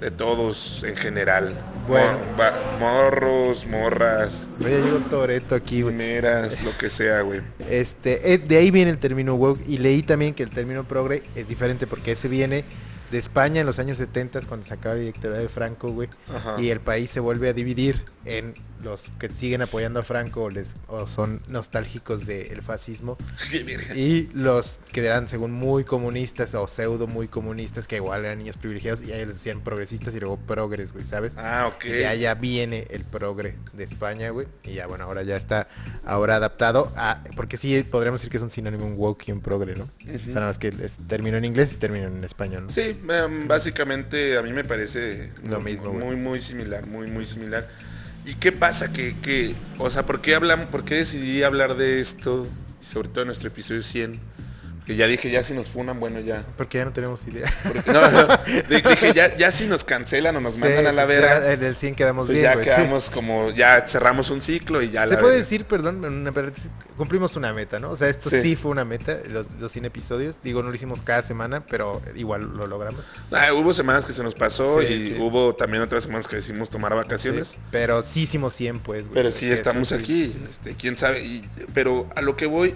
de todos en general. Bueno. Mor- morros, morras. Oye, llegó Toreto aquí, güey. primeras, lo que sea, güey. Este, eh, de ahí viene el término woke y leí también que el término progre es diferente porque ese viene de España en los años 70 cuando se acaba la dictadura de Franco, güey, Ajá. y el país se vuelve a dividir en los que siguen apoyando a Franco o, les, o son nostálgicos del fascismo Qué verga. y los que eran según muy comunistas o pseudo muy comunistas que igual eran niños privilegiados y ellos les decían progresistas y luego progres, güey, ¿sabes? Ah, ok. Y de allá viene el progre de España, güey. Y ya, bueno, ahora ya está ahora adaptado a... Porque sí, podríamos decir que es un sinónimo un woke y un progre, ¿no? O sea, nada más que es término en inglés y término en español, ¿no? Sí, em, básicamente a mí me parece Lo mismo, güey. muy, muy similar, muy, muy similar. ¿Y qué pasa? Que, que, o sea, ¿por qué hablamos, por qué decidí hablar de esto? Sobre todo en nuestro episodio 100. Que ya dije, ya si nos funan, bueno, ya. Porque ya no tenemos idea. Porque- no, no, di- dije, ya, ya si nos cancelan o nos mandan Sí, a la pues, verga, ya En el 100 quedamos pues bien, ya sí. quedamos como, ya cerramos un ciclo y ya Se la puede decir, perdón, una cumplimos una meta, ¿no? O sea, esto Sí. sí, fue una meta, los, los 100 episodios. Digo, no lo hicimos cada semana, pero igual lo logramos. Ah, hubo semanas que se nos pasó y hubo también otras semanas que decidimos tomar vacaciones. Pero sí hicimos 100, pues, güey. Pero sí estamos aquí, este, quién sabe. Y- pero a lo que voy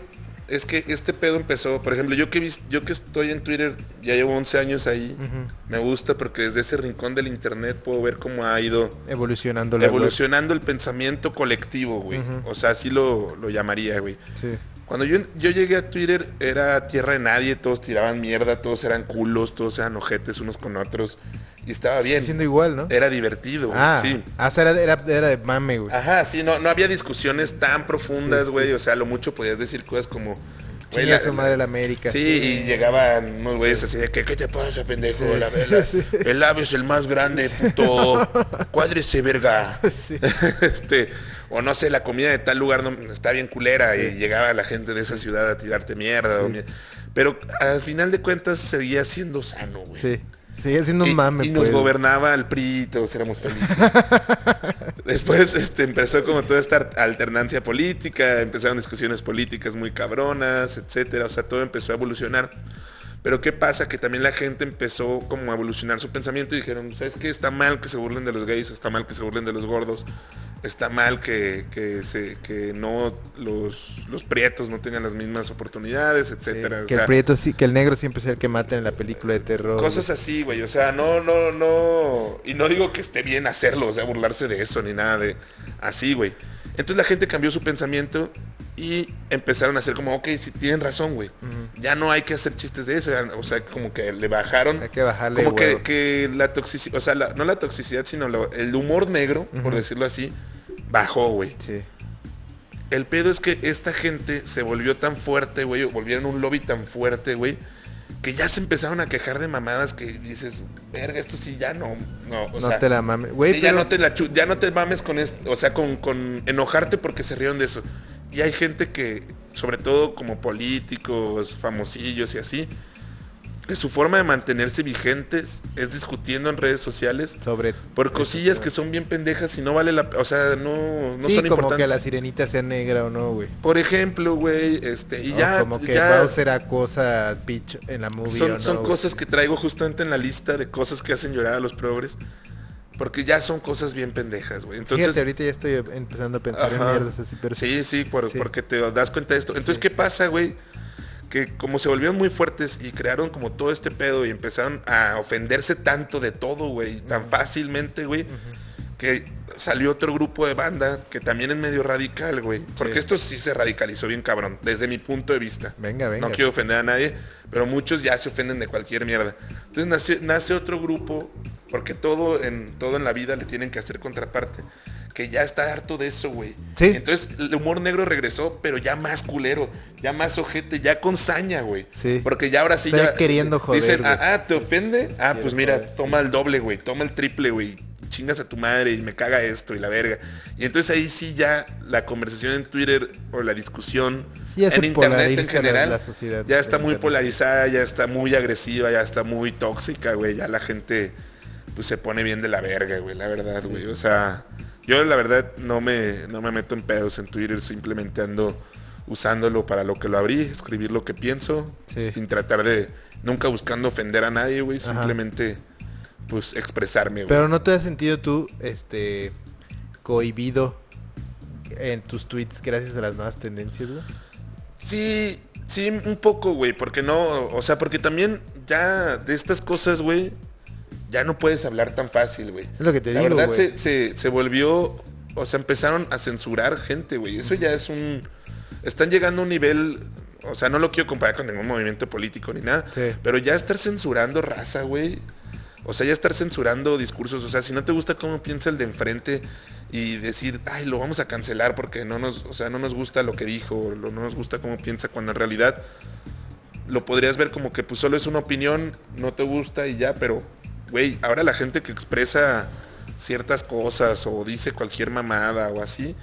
es que este pedo empezó, por ejemplo, yo que yo que estoy en Twitter, ya llevo 11 años ahí, me gusta porque desde ese rincón del internet puedo ver cómo ha ido Evolucionando la web. evolucionando el pensamiento colectivo, güey. O sea, así lo, lo llamaría, güey. Sí. Cuando yo, yo llegué a Twitter era tierra de nadie, todos tiraban mierda, todos eran culos, todos eran ojetes unos con otros. Y estaba bien. siendo igual, ¿no? Era divertido, güey, Ah, sí. ah, o sea, era, era, era de mame, güey. Ajá, sí, no, no había discusiones tan profundas, Sí, sí. güey. O sea, lo mucho podías decir cosas como. güey, la- su madre la América. Sí, y llegaban unos güeyes así de que, ¿qué te pasa, pendejo? Sí. La Sí. El labio es el más grande, puto. Cuádrese, verga. Sí. este, o no sé, la comida de tal lugar no, está bien culera y llegaba la gente de esa ciudad a tirarte mierda. o Pero al final de cuentas seguía siendo sano, güey. Sí. Sigue siendo un mame, y nos pues. gobernaba el PRI, y todos éramos felices. Después este, empezó como toda esta alternancia política, empezaron discusiones políticas muy cabronas, etcétera. O sea, todo empezó a evolucionar. Pero ¿qué pasa? Que también la gente empezó como a evolucionar su pensamiento y dijeron, ¿sabes qué? Está mal que se burlen de los gays, está mal que se burlen de los gordos, está mal que, que, se, que no los, los prietos no tengan las mismas oportunidades, Sí, etcétera. O que sea, el prieto sí, que el negro siempre sea el que mata en la película de terror. Cosas así, güey. O sea, no, no, no. Y no digo que esté bien hacerlo, o sea, burlarse de eso ni nada de así, güey. Entonces la gente cambió su pensamiento y empezaron a hacer como, ok, si tienen razón, güey. Ya no hay que hacer chistes de eso. ya- o sea, como que le bajaron. Hay que bajarle Como que, la toxicidad, o sea, la- no la toxicidad, sino lo- el humor negro, por decirlo así, bajó, güey. Sí. El pedo es que esta gente se volvió tan fuerte, güey, volvieron un lobby tan fuerte, güey, que ya se empezaron a quejar de mamadas que dices, verga, esto sí ya no, no, o no sea, te la mames. Güey, sí, ya no te la ya no te mames con esto, o sea, con, con enojarte porque se rieron de eso. Y hay gente que, sobre todo como políticos, famosillos y así, que su forma de mantenerse vigentes es discutiendo en redes sociales Sobre... por cosillas que son bien pendejas y no vale la... O sea, no, no sí, son como que importantes. la sirenita sea negra o no, güey. Por ejemplo, güey, este, y O ya... como que ya Bowser acosa a Peach en la movie son o no, son cosas que traigo justamente en la lista de cosas que hacen llorar a los progres. Porque ya son cosas bien pendejas, güey. Entonces, Fíjate, ahorita ya estoy empezando a pensar Ajá. en mierdas así, pero Sí, sí, por- Sí. porque te das cuenta de esto. Entonces, Sí. ¿qué pasa, güey? Que como se volvieron muy fuertes y crearon como todo este pedo y empezaron a ofenderse tanto de todo, güey, tan fácilmente, güey, que salió otro grupo de banda que también es medio radical, güey. Porque esto sí se radicalizó bien cabrón, desde mi punto de vista. Venga, venga. No quiero ofender a nadie, pero muchos ya se ofenden de cualquier mierda. Entonces nace, nace otro grupo, porque todo en, todo en la vida le tienen que hacer contraparte, que ya está harto de eso, güey. Sí. Entonces el humor negro regresó, pero ya más culero, ya más ojete, ya con saña, güey. Sí. Porque ya ahora sí ya... queriendo joder, Dicen, ah, ah, ¿te ofende? Ah, Quiero pues mira, joder. toma el doble, güey, toma el triple, güey. Chingas a tu madre y me caga esto y la verga. Y entonces ahí sí ya la conversación en Twitter o la discusión Sí, en internet en general la sociedad ya está muy internet. polarizada, ya está muy agresiva, ya está muy tóxica, güey. Ya la gente pues se pone bien de la verga, güey, la verdad, güey. O sea, yo la verdad no me, no me meto en pedos en Twitter, simplemente ando usándolo para lo que lo abrí, escribir lo que pienso, Sí. sin tratar de, nunca buscando ofender a nadie, güey, simplemente pues expresarme, güey. Pero no te has sentido tú, este, cohibido en tus tweets gracias a las nuevas tendencias, güey. Sí, sí, un poco, güey, porque no, o sea, porque también ya de estas cosas, güey, ya no puedes hablar tan fácil, güey. Es lo que te La digo, verdad güey. se, se, se volvió, o sea, empezaron a censurar gente, güey. Eso ya es un, están llegando a un nivel, o sea, no lo quiero comparar con ningún movimiento político ni nada, Sí. pero ya estar censurando raza, güey. O sea, ya estar censurando discursos. O sea, si no te gusta cómo piensa el de enfrente y decir, ay, lo vamos a cancelar porque no nos, o sea, no nos gusta lo que dijo, no nos gusta cómo piensa, cuando en realidad lo podrías ver como que pues solo es una opinión, no te gusta y ya, pero, güey, ahora la gente que expresa ciertas cosas o dice cualquier mamada o así,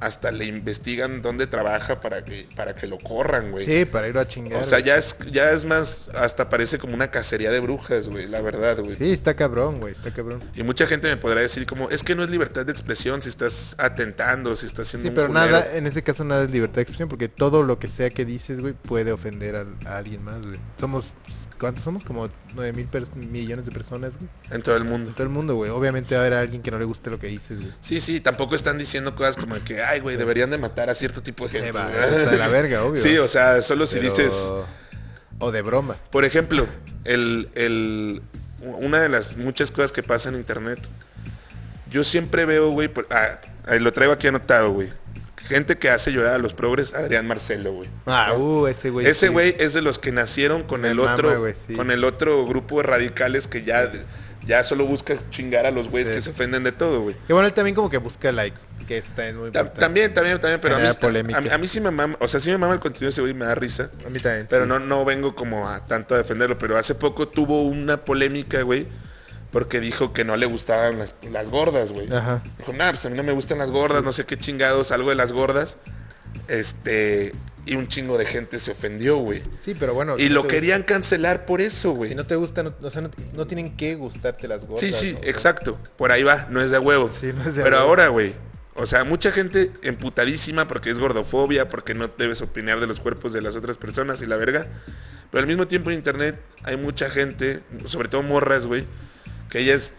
hasta le investigan dónde trabaja para que, para que lo corran, güey. Sí, para ir a chingar. O sea, güey. ya es, ya es más, hasta parece como una cacería de brujas, güey, la verdad, güey. Sí, está cabrón, güey, está cabrón. Y mucha gente me podrá decir como, es que no es libertad de expresión si estás atentando, si estás siendo Sí, pero culero". nada, en ese caso nada es libertad de expresión porque todo lo que sea que dices, güey, puede ofender al- a, alguien más, güey. Somos, ¿cuántos somos? Como 9 mil millones de personas, güey. en todo el mundo. En todo el mundo, güey. Obviamente va a haber alguien que no le guste lo que dices, güey. Sí, sí, tampoco están diciendo cosas como que, ay, güey, deberían de matar a cierto tipo de gente. Eh, va, güey". eso está de la verga, obvio. Sí, o sea, solo si Pero- dices, O de broma. por ejemplo, el, el, una de las muchas cosas que pasan en internet, yo siempre veo, güey, por- ah, lo traigo aquí anotado, güey. Gente que hace llorar a los progres, Adrián Marcelo, güey. Ah, uh, ese güey. Ese sí. güey es de los que nacieron con Me el mama, otro sí. con el otro grupo de radicales que ya, ya solo busca chingar a los güeyes Sí. que se ofenden de todo, güey. Que bueno, él también como que busca likes, que eso también es muy Ta- importante. También, también, también, pero a mí, a, mí- a mí sí me mama, o sea, sí me mama el contenido de ese güey, me da risa. A mí también. Pero no, no vengo como a tanto a defenderlo, pero hace poco tuvo una polémica, güey, porque dijo que no le gustaban las, las gordas, güey. Ajá. Dijo, no, pues a mí no me gustan las gordas, no sé qué chingados, algo de las gordas. Este, y un chingo de gente se ofendió, güey. Sí, pero bueno. Y lo querían cancelar por eso, güey. Si no te gusta, no, o sea, no, no tienen que gustarte las gordas. Sí, sí, exacto. Por ahí va, no es de huevo. Sí, no es de Pero huevo. ahora, güey. O sea, mucha gente emputadísima porque es gordofobia, porque no debes opinar de los cuerpos de las otras personas y la verga. Pero al mismo tiempo en internet hay mucha gente, sobre todo morras, güey, que ellas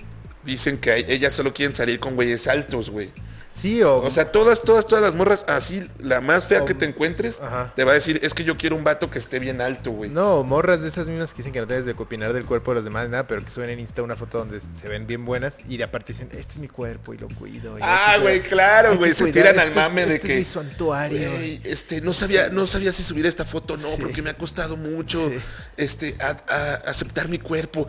dicen que ellas solo quieren salir con güeyes altos, güey. Sí, o, O sea, todas, todas, todas las morras, así, la más fea O- que te encuentres, Ajá. te va a decir, es que yo quiero un vato que esté bien alto, güey. No, morras de esas mismas que dicen que no debes de opinar del cuerpo de los demás, nada, pero que suben en Insta una foto donde se ven bien buenas y de aparte dicen, este es mi cuerpo y lo cuido. y Ah, güey, claro, güey, se tiran al este es- mame de este que... es mi santuario. Este, no sabía, no sabía si subir esta foto o no, Sí. porque me ha costado mucho, Sí. este, a- a- aceptar mi cuerpo.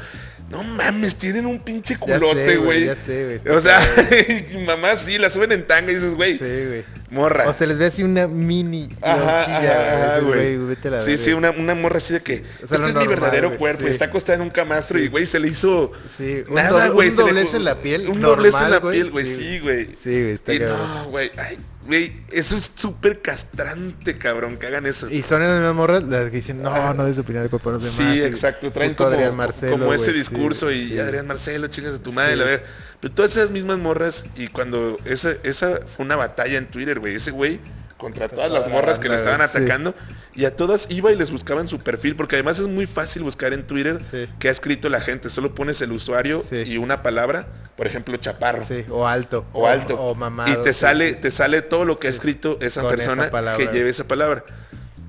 No mames, tienen un pinche culote, güey. ya sé, güey, O sea, mamá sí, la suben en tanga y dices, güey, Sí, güey. morra. O se les ve así una mini Ajá, ajá, güey. güey. Dices, vete a la Sí, sí, una, una morra así de que, O sea, este lo es mi normal, verdadero güey, cuerpo, sí. está acostada en un camastro y, güey, se le hizo Sí, un nada, güey. un doblez en la piel, Un doblez en normal, la piel, güey, sí. güey. Sí, güey, está Y no, güey, ay, Güey, eso es súper castrante, cabrón, que hagan eso. Y son esas mismas morras las que dicen, no, no des opinión de culpa a los demás. Sí, exacto. Traen como, Adrián Marcelo, como ese discurso y. Adrián Marcelo, chingas a tu madre, la ver. Todas esas mismas morras, y cuando esa, esa fue una batalla en Twitter, güey, ese güey contra todas toda las la morras que le estaban sí. atacando, y a todas iba y les buscaba en su perfil, porque además es muy fácil buscar en Twitter Sí. qué ha escrito la gente. Solo pones el usuario Sí. y una palabra, por ejemplo, chaparro. Sí, o alto. O alto. O mamado. y te sale, te sale todo lo que ha escrito esa Con persona que lleve esa palabra.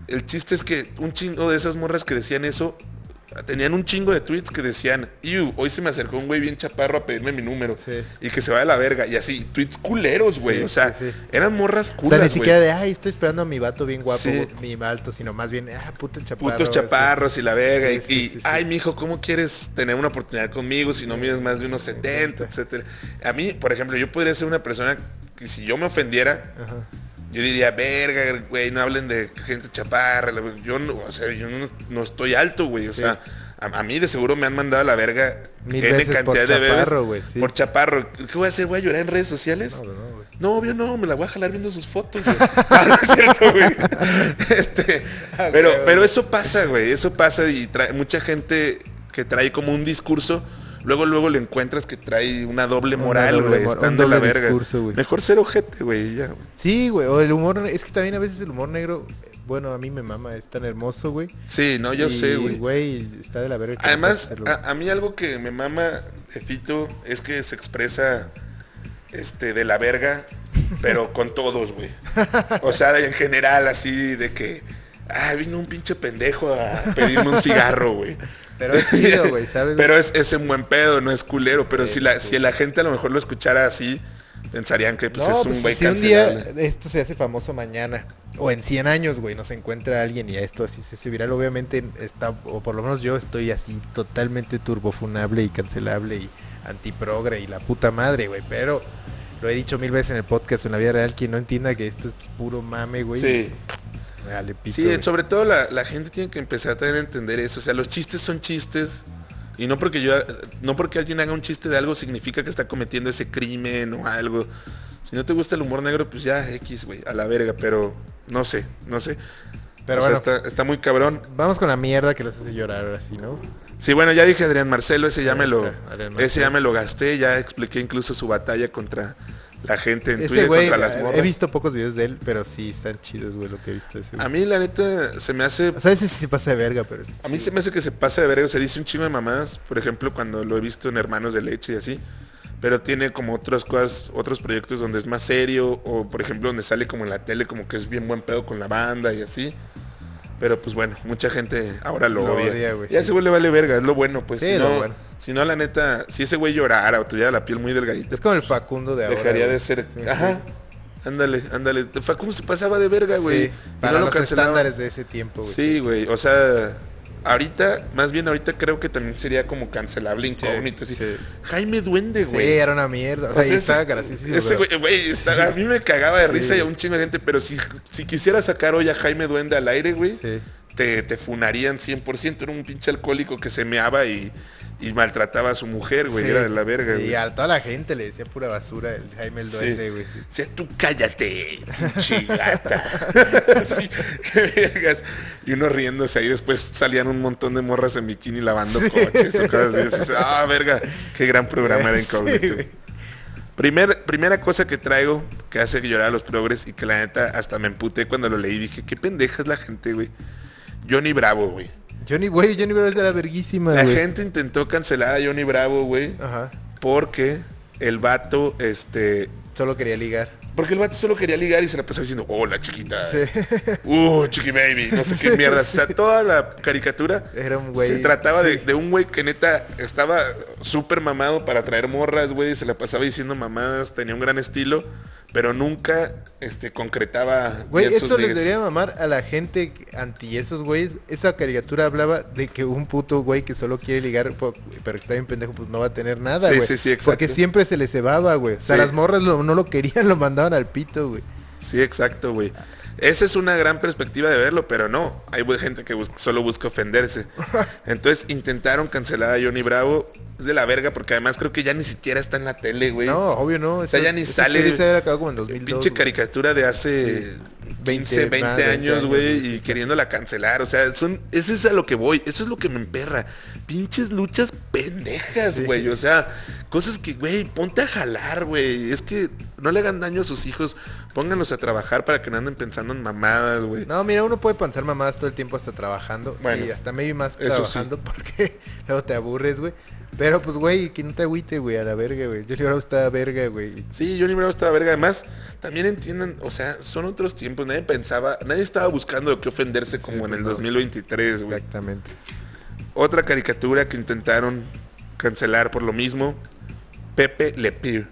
El chiste es que un chingo de esas morras que decían eso, tenían un chingo de tweets que decían, Iu, hoy se me acercó un güey bien chaparro a pedirme mi número. Sí. Y que se va de la verga. Y así, tweets culeros, güey. Sí, o sea, sí, eran morras O sea, culas, ni güey. siquiera de, ay, estoy esperando a mi vato bien guapo, mi alto, sino más bien, ah, puto chaparro. Putos chaparros y la verga. Y, y, ay, mijo, ¿cómo quieres tener una oportunidad conmigo si no mides más de unos 70, etcétera? A mí, por ejemplo, yo podría ser una persona que si yo me ofendiera, Ajá. Yo diría, verga, güey, no hablen de gente chaparra. la verga". Yo no, o sea, yo no, no estoy alto, güey. O Sí. sea, a, a mí de seguro me han mandado a la verga Mil N veces por chaparro, güey, sí. Por chaparro. ¿Qué voy a hacer? ¿Voy a llorar en redes sociales? No, no, güey. No, obvio no, me la voy a jalar viendo sus fotos, güey. Ah, no es cierto, güey. Este, Ah, pero, güey, pero eso pasa, güey. Eso pasa y trae mucha gente que trae como un discurso. Luego, luego le encuentras que trae una doble moral, güey. Están de la verga. discurso, güey. Mejor ser ojete, güey. Ya, güey. Sí, güey, o el humor, es que también a veces el humor negro, bueno, a mí me mama, es tan hermoso, güey. Sí, no, yo Y, sé, güey. güey, está de la verga. no Además, a, a mí algo que me mama Fito es que se expresa este de la verga, pero con todos, güey. O sea, en general, así de que, ah, vino un pinche pendejo a pedirme un cigarro, güey. Pero es chido, güey, ¿sabes? Pero es, es en buen pedo, no es culero. Pero Sí, si, la, sí. si la gente a lo mejor lo escuchara así, pensarían que pues, no, es pues, un güey si un día esto se hace famoso mañana o en 100 años, güey, nos encuentra alguien y a esto así se hace viral, obviamente está, o por lo menos yo estoy así totalmente turbofunable y cancelable y antiprogre y la puta madre, güey, pero lo he dicho mil veces en el podcast, en la vida real, quien no entienda que esto es puro mame, güey. Sí. Dale, pito, Sí, güey. sobre todo la, la gente tiene que empezar a tener a entender eso. O sea, los chistes son chistes. Y no porque yo, no porque alguien haga un chiste de algo significa que está cometiendo ese crimen o algo. Si no te gusta el humor negro, pues ya, X, güey, a la verga. Pero no sé, no sé. Pero O sea, bueno, está, está muy cabrón. vamos con la mierda que los hace llorar ahora sí, ¿no? Sí, bueno, ya dije Adrián Marcelo, ese ya me lo, ese ya me lo gasté, ya expliqué incluso su batalla contra la gente en Ese Twitter, contra las eh, morras. he visto pocos videos de él, pero sí están chidos, güey, lo que he visto de ese. A mí la neta se me hace O sea, ese sí se pasa de verga, pero... A mí se me hace que se pasa de verga, o sea, dice un chingo de mamadas, por ejemplo, cuando lo he visto en Hermanos de Leche y así, pero tiene como otras cosas, otros proyectos donde es más serio, o por ejemplo donde sale como en la tele, como que es bien buen pedo con la banda y así. Pero pues bueno, mucha gente ahora lo, Lo odia. odia, güey, ya sí. ese güey le vale verga, es lo bueno, pues. Sí, si, lo no, bueno. si no, la neta, si ese güey llorara o tuviera la piel muy delgadita, Es como el Facundo de ahora. dejaría güey. de ser... Sí, Ajá, ándale, ándale. Facundo se pasaba de verga, güey. Sí, y para no lo los cancelaban. estándares de ese tiempo, güey. Sí, güey, o sea, ahorita, más bien ahorita creo que también sería como cancelable incógnito. así. sí. Jaime Duende, Sí, güey. era una mierda. O sea, y ese- estaba graciosísimo. Ese pero- güey, güey, a mí me cagaba de Sí. risa y a un chingo de gente, pero si, si quisiera sacar hoy a Jaime Duende al aire, güey, Sí. te, te funarían 100%. Era un pinche alcohólico que se meaba y, y maltrataba a su mujer, güey. Sí. Era de la verga, Y güey. a toda la gente le decía pura basura el Jaime el. Duende, güey. O sea, tú cállate, pinche gata. Sí, qué vergas. Y uno riéndose ahí, después salían un montón de morras en bikini lavando coches o cosas así. Ah, verga, qué gran programa era incógnito. Primer, primera cosa que traigo que hace llorar a los progres y que la neta hasta me emputé cuando lo leí. Dije, qué pendeja es la gente, güey. Johnny Bravo, güey. Johnny, güey, Johnny Bravo era verguísima, La güey. gente intentó cancelar a Johnny Bravo, güey, Ajá. porque el vato, este, Solo quería ligar. Porque el vato solo quería ligar y se la pasaba diciendo, hola chiquita. Sí. Uh, chiqui baby. No sé qué Sí, mierda. sí. O sea, toda la caricatura Era un güey. se trataba de, de un güey que neta estaba súper mamado para traer morras, güey. Se la pasaba diciendo mamadas, tenía un gran estilo, pero nunca este, concretaba. Güey, eso les debería mamar a la gente anti esos güeyes. Esa caricatura hablaba de que un puto güey que solo quiere ligar, pero que está bien pendejo, pues no va a tener nada, Sí, güey. sí, sí, exacto. Porque siempre se les cebaba, güey. O sea, Sí. las morras lo- no lo querían, lo mandaban al pito, güey. Sí, exacto, güey. Esa es una gran perspectiva de verlo, pero no. Hay gente que solo busca ofenderse. Entonces intentaron cancelar a Johnny Bravo. Es de la verga porque además creo que ya ni siquiera está en la tele, güey. No, obvio no. sea, ya ni sale- se como en 2002. Pinche güey. caricatura de hace 15, 20, 20 años, años, güey, y queriéndola cancelar. O sea, son, eso es a lo que voy. Eso es lo que me emperra. Pinches luchas pendejas, Sí. güey. O sea, cosas que, güey, ponte a jalar, güey. Es que no le hagan daño a sus hijos. Pónganlos a trabajar para que no anden pensando en mamadas, güey. No, mira, uno puede pensar mamadas todo el tiempo hasta trabajando. Bueno, y hasta maybe más trabajando porque luego te aburres, güey. Pero pues, güey, que no te agüite, güey, a la verga, güey. Johnny Bravo está verga, güey. Sí, Johnny Bravo estaba verga. Además, también entiendan, o sea, son otros tiempos. Nadie pensaba, nadie estaba buscando de qué ofenderse como en pues el no. 2023, güey. Exactamente. Otra caricatura que intentaron cancelar por lo mismo, Pepe Le.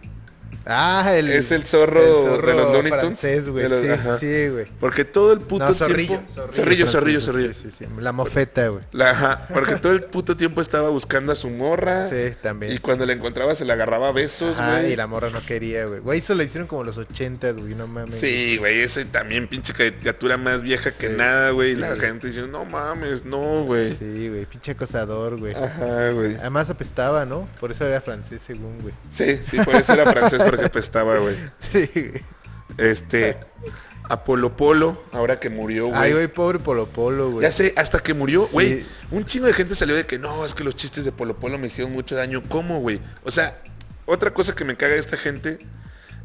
Ah, el... Es el zorro de los Looney Tunes, francés, güey. los- Sí, ajá. sí, güey. Porque todo el puto No, zorrillo. tiempo... Zorrillo, zorrillo, zorrillo. Sí, sí, sí. La mofeta, güey. La- ajá, porque todo el puto tiempo estaba buscando a su morra. Sí, también. Y cuando la encontraba se la agarraba a besos, Ajá, güey. y la morra no quería, güey. Güey, eso lo hicieron como los 80, güey, no mames. Sí, güey, ese también pinche caricatura más vieja que nada, güey. Y la gente diciendo, no mames, no, güey. Sí, güey, pinche acosador, güey. Ajá, güey. Además apestaba, ¿no? Por eso era francés, según, güey. Sí, sí, por eso era francés, porque apestaba, güey. Sí. Este, Apolo Polo, ahora que murió, güey. Ay, güey, pobre Polo Polo, güey. Ya sé, hasta que murió, Sí. güey. Un chingo de gente salió de que no, es que los chistes de Polo Polo me hicieron mucho daño. ¿Cómo, güey? O sea, otra cosa que me caga esta gente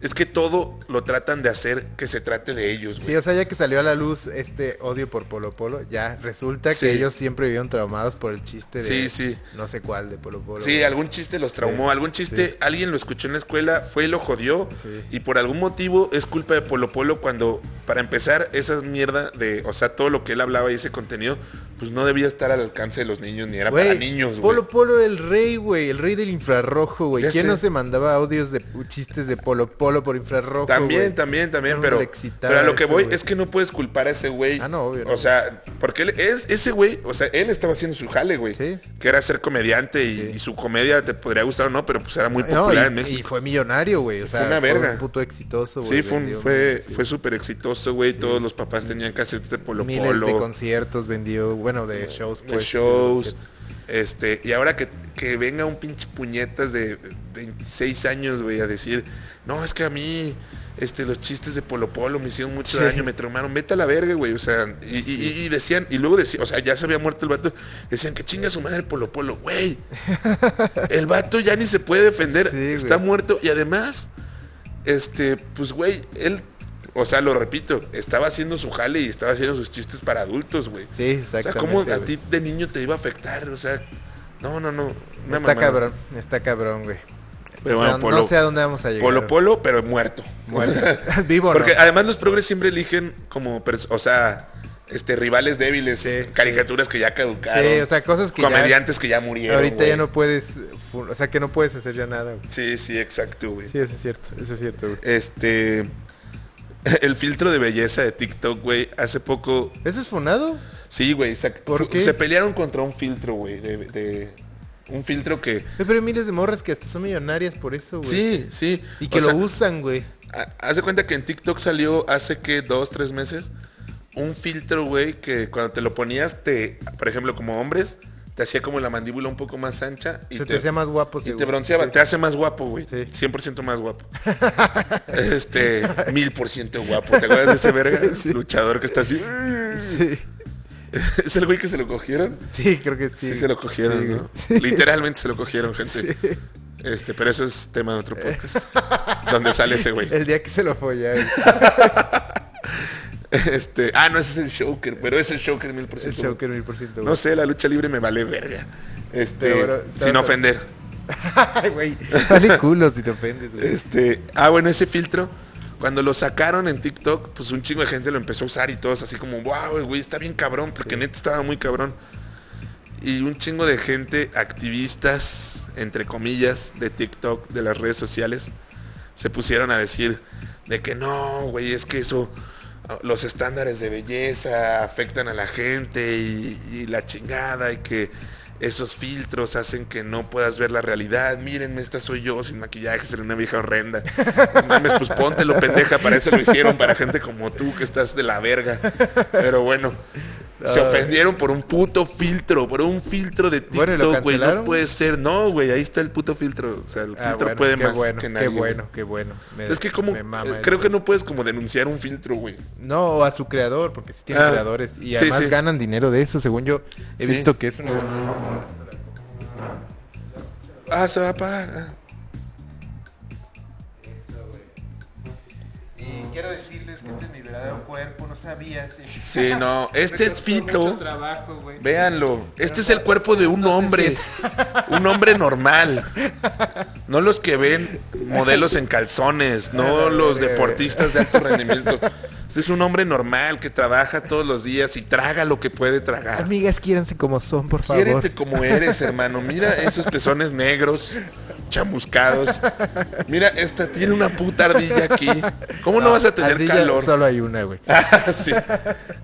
es que todo lo tratan de hacer que se trate de ellos, Sí, güey. o sea, ya que salió a la luz este odio por Polo Polo, ya resulta Sí. que ellos siempre vivieron traumados por el chiste de Sí, sí. no sé cuál de Polo Polo. Sí, güey. algún chiste los traumó, Sí, algún chiste, sí. alguien lo escuchó en la escuela, fue y lo jodió, Sí. y por algún motivo es culpa de Polo Polo cuando, para empezar, esa mierda de, o sea, todo lo que él hablaba y ese contenido, pues no debía estar al alcance de los niños, ni era Güey, para niños, güey. Polo Polo el rey, güey, el rey del infrarrojo, güey. Ya ¿Quién sé. no se mandaba audios de chistes de Polo Polo por infrarrojo? También, también, también, No pero, pero a lo que voy es que no puedes culpar a ese güey. Ah, no, obvio, no. O sea, porque él es ese güey, o sea, él estaba haciendo su jale, güey. Sí. Que era ser comediante y, Sí. y su comedia te podría gustar o no, pero pues era muy No, popular y, en México. y fue millonario, güey. O sea, Fue una verga. un puto exitoso, güey. Sí, fue, un- fue, fue súper exitoso, güey. Todos los papás tenían cassettes de Polo miles Polo. de conciertos vendió, bueno, de shows, de pues. shows. Este, y ahora que, que venga un pinche puñetas de 26 años, güey, a decir, no, es que a mí, este, los chistes de Polo Polo me hicieron mucho Sí. daño, me traumaron, vete a la verga, güey, o sea, y, y- y- y decían, y luego decían, o sea, ya se había muerto el vato, decían que chinga su madre Polo Polo, güey, el vato ya ni se puede defender, Sí, güey. está muerto, y además, este, pues, güey, él, o sea, lo repito, estaba haciendo su jale y estaba haciendo sus chistes para adultos, güey. Sí, O sea, exactamente. ¿cómo a ti de niño te iba a afectar? O sea, no, no, no. una Está mamada. cabrón, está cabrón, güey. Pero O sea, bueno, Polo, no sé a dónde vamos a llegar. Polo Polo, pero muerto. Muerto. Vivo, Porque ¿no? además los progres siempre eligen como, o sea, este rivales débiles, Sí, caricaturas que ya caducaron. Sí, o sea, cosas que ya- comediantes que ya murieron. Ahorita güey. ya no puedes, o sea, que no puedes hacer ya nada, güey. Sí, sí, exacto, güey. Sí, eso es cierto, eso es cierto, güey. Este el filtro de belleza de TikTok, güey, hace poco ¿Eso es funado? Sí, güey, se, ¿Por fu- qué? se pelearon contra un filtro, güey, de, de- un filtro que Pero hay miles de morras que hasta son millonarias por eso, güey. Sí, sí. Y que O lo sea, usan, güey. ha- Haz de cuenta que en TikTok salió hace que dos, tres meses un filtro, güey, que cuando te lo ponías, te, por ejemplo, como hombres, te hacía como la mandíbula un poco más ancha y Se te hacía más guapo, y te bronceaba, Sí. te hace más guapo, güey. Sí. 100% más guapo. este, mil por ciento guapo. ¿Te acuerdas de ese verga? Sí. Luchador que está así. Sí. ¿Es el güey que se lo cogieron? Sí, creo que sí. Sí, se lo cogieron, Sí, ¿no? Sí. Literalmente se lo cogieron, gente. Este, pero eso es tema de otro podcast. donde sale ese güey. El día que se lo follaron. Este, ah, no, ese es el Joker, pero es el Joker mil por El ciento. Joker mil por ciento, No sé, la lucha libre me vale verga. Este, Pero sin ofender. Ay, güey. Vale culo si te ofendes, güey. Este, ah, bueno, ese filtro, cuando lo sacaron en TikTok, pues un chingo de gente lo empezó a usar y todos así como, wow, güey, está bien cabrón, porque neta estaba muy cabrón. Y un chingo de gente, activistas, entre comillas, de TikTok, de las redes sociales, se pusieron a decir de que no, güey, es que eso, los estándares de belleza afectan a la gente y, la chingada y que esos filtros hacen que no puedas ver la realidad. Mírenme, esta soy yo sin maquillaje, seré una vieja horrenda. Mames, pues póntelo, pendeja, para eso lo hicieron, para gente como tú que estás de la verga. Pero bueno, se ofendieron por un puto filtro, por un filtro de Bueno, ¿y lo TikTok, güey. No cancelaron? puede ser, no, güey, ahí está el puto filtro. O sea, el Ah, filtro bueno, puede qué más bueno, que qué güey. bueno, qué bueno. Me- Es que como, me mama eh, eso, creo que no puedes como denunciar un filtro, güey. No, o a su creador, porque sí tiene Ah, creadores. Y además sí. ganan dinero de eso, según yo. He Sí. visto que es una... Ah, se va a apagar. Y quiero decirles que este es mi verdadero cuerpo, no sabías. Sí, no, este es Fito. trabajo. Véanlo, este es el cuerpo de un hombre, un hombre normal. No los que ven modelos en calzones, no los deportistas de alto rendimiento. Este es un hombre normal que trabaja todos los días y traga lo que puede tragar. Amigas, quiéranse como son, por favor. Quiérete como eres, hermano. Mira esos pezones negros, chamuscados. Mira, esta tiene una puta ardilla aquí. ¿Cómo no, vas a tener Ardilla calor? Solo hay una, güey. Ah, sí.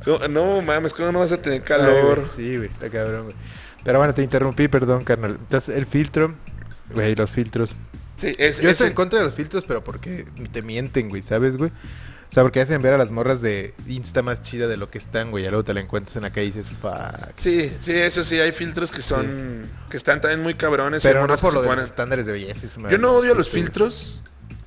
¿Cómo- No mames, ¿cómo no vas a tener Ay, calor? güey, sí, güey, está cabrón, güey. Pero bueno, te interrumpí, perdón, carnal. Entonces, el filtro, güey, los filtros. Sí, es, Yo es estoy el- en contra de los filtros, pero porque te mienten, güey, ¿sabes, güey? O sea, porque hacen ver a las morras de Insta más chida de lo que están, güey. Y luego te la encuentras en la calle y dices, fuck. Sí, sí, eso sí, hay filtros que son, que están también muy cabrones. Pero no por lo de los estándares de belleza. Yo no odio los filtros,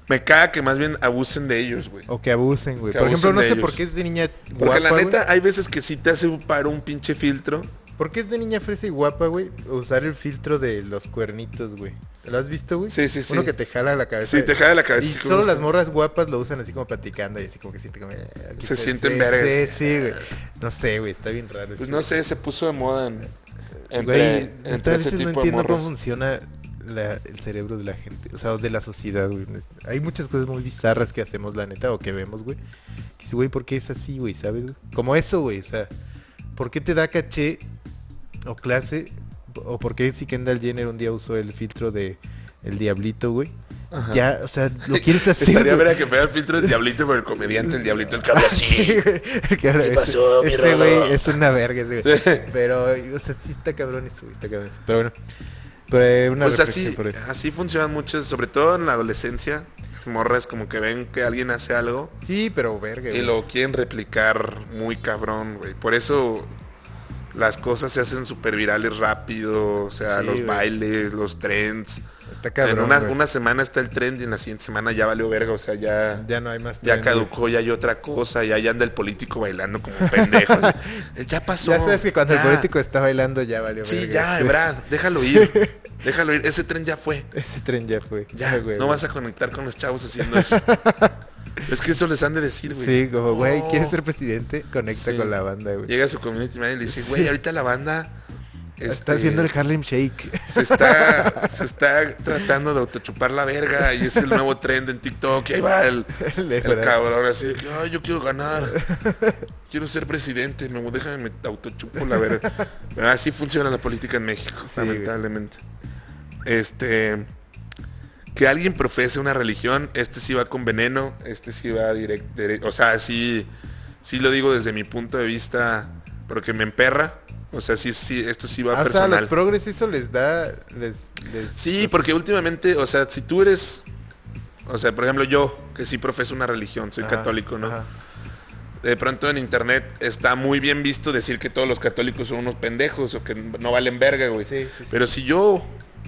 me caga que más bien abusen de ellos, güey. O que abusen, güey. Que Por ejemplo, no sé ellos. por qué es de niña Porque guapa, la neta, güey. hay veces que sí te hace un paro un pinche filtro. ¿Por qué es de niña fresa y guapa, güey? Usar el filtro de los cuernitos, güey. ¿Lo has visto, güey? Sí, sí, sí. Uno que te jala la cabeza. Sí, te jala la cabeza. Y solo las morras guapas lo usan así como platicando y así como que sienten como... eh, Se está- sienten sí, vergas. Sí, sí, güey. No sé, güey, está bien raro. Pues este, no sé, se puso de moda en, entre, Güey, entre ese veces no de entiendo cómo funciona la- el cerebro de la gente, o sea, de la sociedad, güey. Hay muchas cosas muy bizarras que hacemos, la neta, o que vemos, güey. Que dices, güey, ¿por qué es así, güey? ¿Sabes? Como eso, güey, o sea, ¿por qué te da caché o clase? ¿O por qué si Kendall Jenner un día usó el filtro de el diablito, güey? Ajá. Ya, o sea, lo quieres hacer. Estaría ver que pega el filtro del diablito por el comediante, el diablito, el que habla así. Sí. El que habla- ¿Qué pasó, ese güey es una verga, ese güey. Pero, o sea, sí está cabrón eso, güey, está cabrón eso. Pero bueno, pero, eh, una Pues así, por así funcionan muchas, sobre todo en la adolescencia. Morras como que ven que alguien hace algo Sí, pero verga, y güey. lo quieren replicar muy cabrón, güey. Por eso las cosas se hacen súper virales rápido, o sea, Sí, los bailes, los trends. Está cabrón, en una, una semana está el trend y en la siguiente semana ya valió verga, o sea, ya, Ya no hay más ya trend, caducó, ya hay otra cosa, ya, ya anda el político bailando como un pendejo. ya pasó. Ya sabes que cuando el político está bailando ya valió Sí, verga. ya, Brad, déjalo ir. Déjalo ir, ese tren ya fue. Ese tren ya fue. Ya, güey. no vas a conectar con los chavos haciendo eso. es que eso les han de decir, güey. Sí, como, güey. ¿quieres ser presidente? Conecta Sí. con la banda, güey. Llega su community manager y le dice, güey, ahorita la banda Está este, haciendo el Harlem Shake. se está se está tratando de autochupar la verga y es el nuevo trend en TikTok y ahí va el, el cabrón así de que, ay, yo quiero ganar. Quiero ser presidente, no, déjame me autochupo la verga. Así funciona la política en México, Sí, güey. Este que alguien profese una religión, este sí va con veneno, este sí va directo, o sea, sí sí lo digo desde mi punto de vista porque me emperra, o sea, sí sí esto sí va personal. los progres eso les da... Les, les- Sí, porque últimamente, o sea, si tú eres, o sea, por ejemplo yo, que sí profeso una religión, soy Ajá, católico, ¿no? ajá. De pronto en internet está muy bien visto decir que todos los católicos son unos pendejos o que no valen verga, güey. Sí, sí, sí. Pero si yo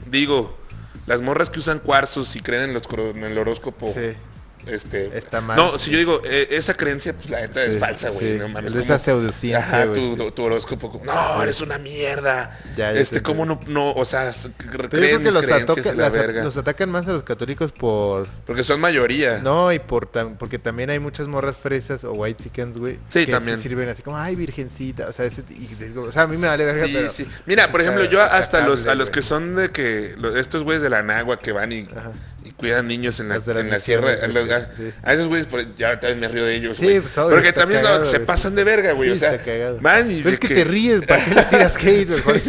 digo, las morras que usan cuarzos y creen en, los, en el horóscopo, Sí. Este... Está mal. No, si yo digo, eh, esa creencia, pues la neta Sí, es falsa, güey. sí. No mames. Es ¿cómo- esa pseudociencia, güey, tu, tu horóscopo. No, eres una mierda. Ya, ya este, ¿cómo no, no, o sea, s- Pero yo creen creo que los, la verga? los atacan más a los católicos por... Porque son mayoría. No, y por tam- porque también hay muchas morras fresas o white chickens, güey. Sí, que también. se sirven así como, ay, virgencita. O sea, ese, y digo, o sea a mí me vale verga, Sí, pero... sí. Mira, por ejemplo, yo hasta los, a los que son de que, estos güeyes de la nagua que van y Ajá. Cuidan niños en la, en la sierra. en los- sí. A esos güeyes, ya también me río de ellos, Sí, pues, obvio, Porque también no, cagado, se güey. pasan de verga, güey. Sí, o sea, van y Pero es que, que- te ríes, ¿para qué le tiras hate, güey?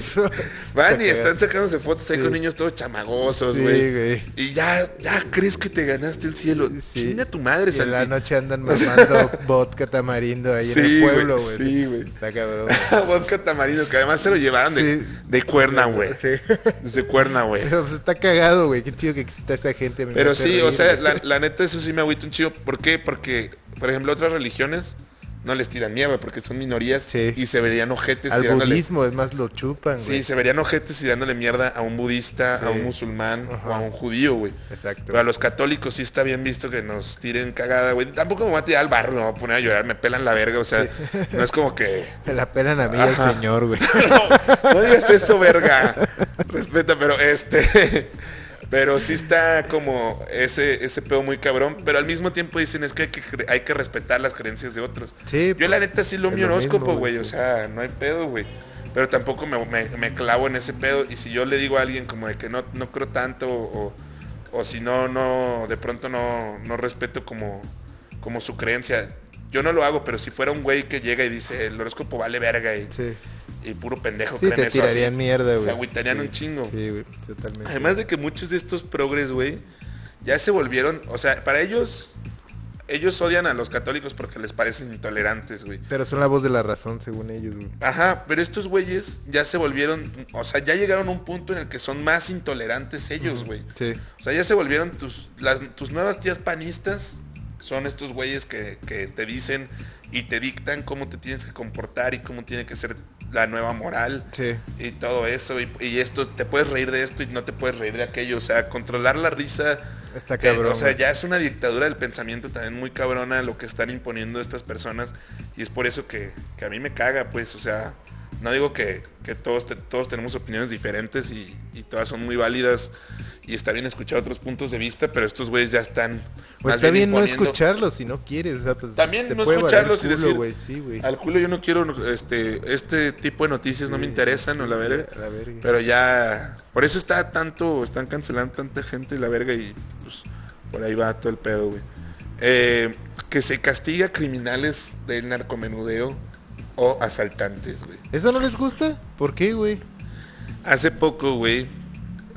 Van y están sacándose fotos ahí Sí. con niños todos chamagosos, Sí, güey. güey. y ya, ya crees que te ganaste el cielo. Sí. Chinga tu madre, Y en la noche andan mamando vodka tamarindo ahí en el pueblo, güey. Sí, güey. Está cabrón. güey. Vodka tamarindo, que además se lo llevaron de, de cuerna, güey. Desde cuerna, güey. Pero pues está cagado, güey. Qué chido que exista esa gente. me Pero sí, o sea, güey. la, la neta, eso sí me agüita un chido. ¿Por qué? Porque, por ejemplo, otras religiones no les tiran mierda porque son minorías Sí. y se verían ojetes Al tirándole. budismo, es más, lo chupan, güey. Sí, se verían ojetes tirándole mierda a un budista, Sí. a un musulmán Ajá. o a un judío, güey. Exacto. Pero a los católicos sí está bien visto que nos tiren cagada, güey. Tampoco me voy a tirar al barrio, me voy a poner a llorar, me pelan la verga, o sea, no es como que... Me la pelan a mí al señor, güey. no, no digas eso, verga. Respeta, pero este. Pero sí está como ese, ese pedo muy cabrón. Pero al mismo tiempo dicen es que hay que, cre- hay que respetar las creencias de otros. Sí, Yo pues, la neta sí lo mi horóscopo, güey. O sea, no hay pedo, güey. Pero tampoco me, me- me clavo en ese pedo. Y si yo le digo a alguien como de que no, no creo tanto o, o si no, no, de pronto no, no respeto como, como su creencia. Yo no lo hago, pero si fuera un güey que llega y dice el horóscopo vale verga y, Sí. Y puro pendejo Sí, creen te eso así, tirarían mierda, güey. Se agüitarían Sí. un chingo. Sí, güey, totalmente. Además de que muchos de estos progres, güey, ya se volvieron, o sea, para ellos, ellos odian a los católicos porque les parecen intolerantes, güey. Pero son la voz de la razón, según ellos, güey. Ajá, pero estos güeyes ya se volvieron, o sea, ya llegaron a un punto en el que son más intolerantes ellos, güey. Sí. O sea, ya se volvieron tus, las, tus nuevas tías panistas. Son estos güeyes que, que te dicen y te dictan cómo te tienes que comportar y cómo tiene que ser la nueva moral Sí. y todo eso. Y, y esto, te puedes reír de esto y no te puedes reír de aquello. O sea, controlar la risa. Está eh, cabrón. o sea, ya es una dictadura del pensamiento también muy cabrona lo que están imponiendo estas personas. Y es por eso que, que a mí me caga, pues. O sea, no digo que, que todos, te- todos tenemos opiniones diferentes y, y todas son muy válidas. Y está bien escuchar otros puntos de vista, pero estos güeyes ya están. Pues está bien no escucharlos si no quieres. O sea, pues, También no escucharlos y culo, decir, güey, Sí. Al culo yo no quiero este este tipo de noticias, no me Sí, interesan o la verga. la verga. Pero ya, por eso está tanto, están cancelando tanta gente y la verga y pues por ahí va todo el pedo, güey. Eh, que se castiga a criminales del narcomenudeo o asaltantes, güey. ¿Eso no les gusta? ¿Por qué, güey? Hace poco, güey,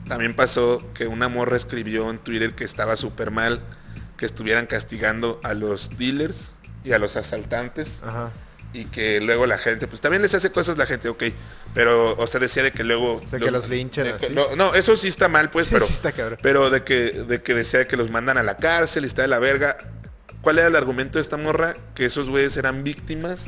también pasó que una morra escribió en Twitter que estaba súper mal que estuvieran castigando a los dealers y a los asaltantes Ajá. y que luego la gente, pues también les hace cosas la gente, ok, pero, o sea, decía de que luego... O sea, que los linchan de que- así. no, no, eso sí está mal, pues, Sí, pero... sí está cabrón. Pero de que, de que decía que los mandan a la cárcel y está de la verga. ¿Cuál era el argumento de esta morra? Que esos güeyes eran víctimas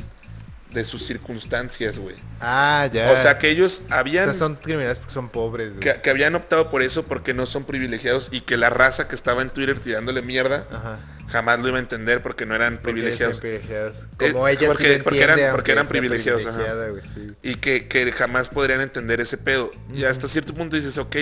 de sus circunstancias, güey. Ah, ya. O sea, que ellos O habían... sea, son criminales porque son pobres, güey. Que, que habían optado por eso porque no son privilegiados y que la raza que estaba en Twitter tirándole mierda Ajá. jamás lo iba a entender porque no eran privilegiados. privilegiados. Eh, Como ellas porque- sí porque eran- porque eran privilegiados, ajá. privilegiada, güey, sí. Y que, que jamás podrían entender ese pedo. Y hasta cierto punto dices, ok,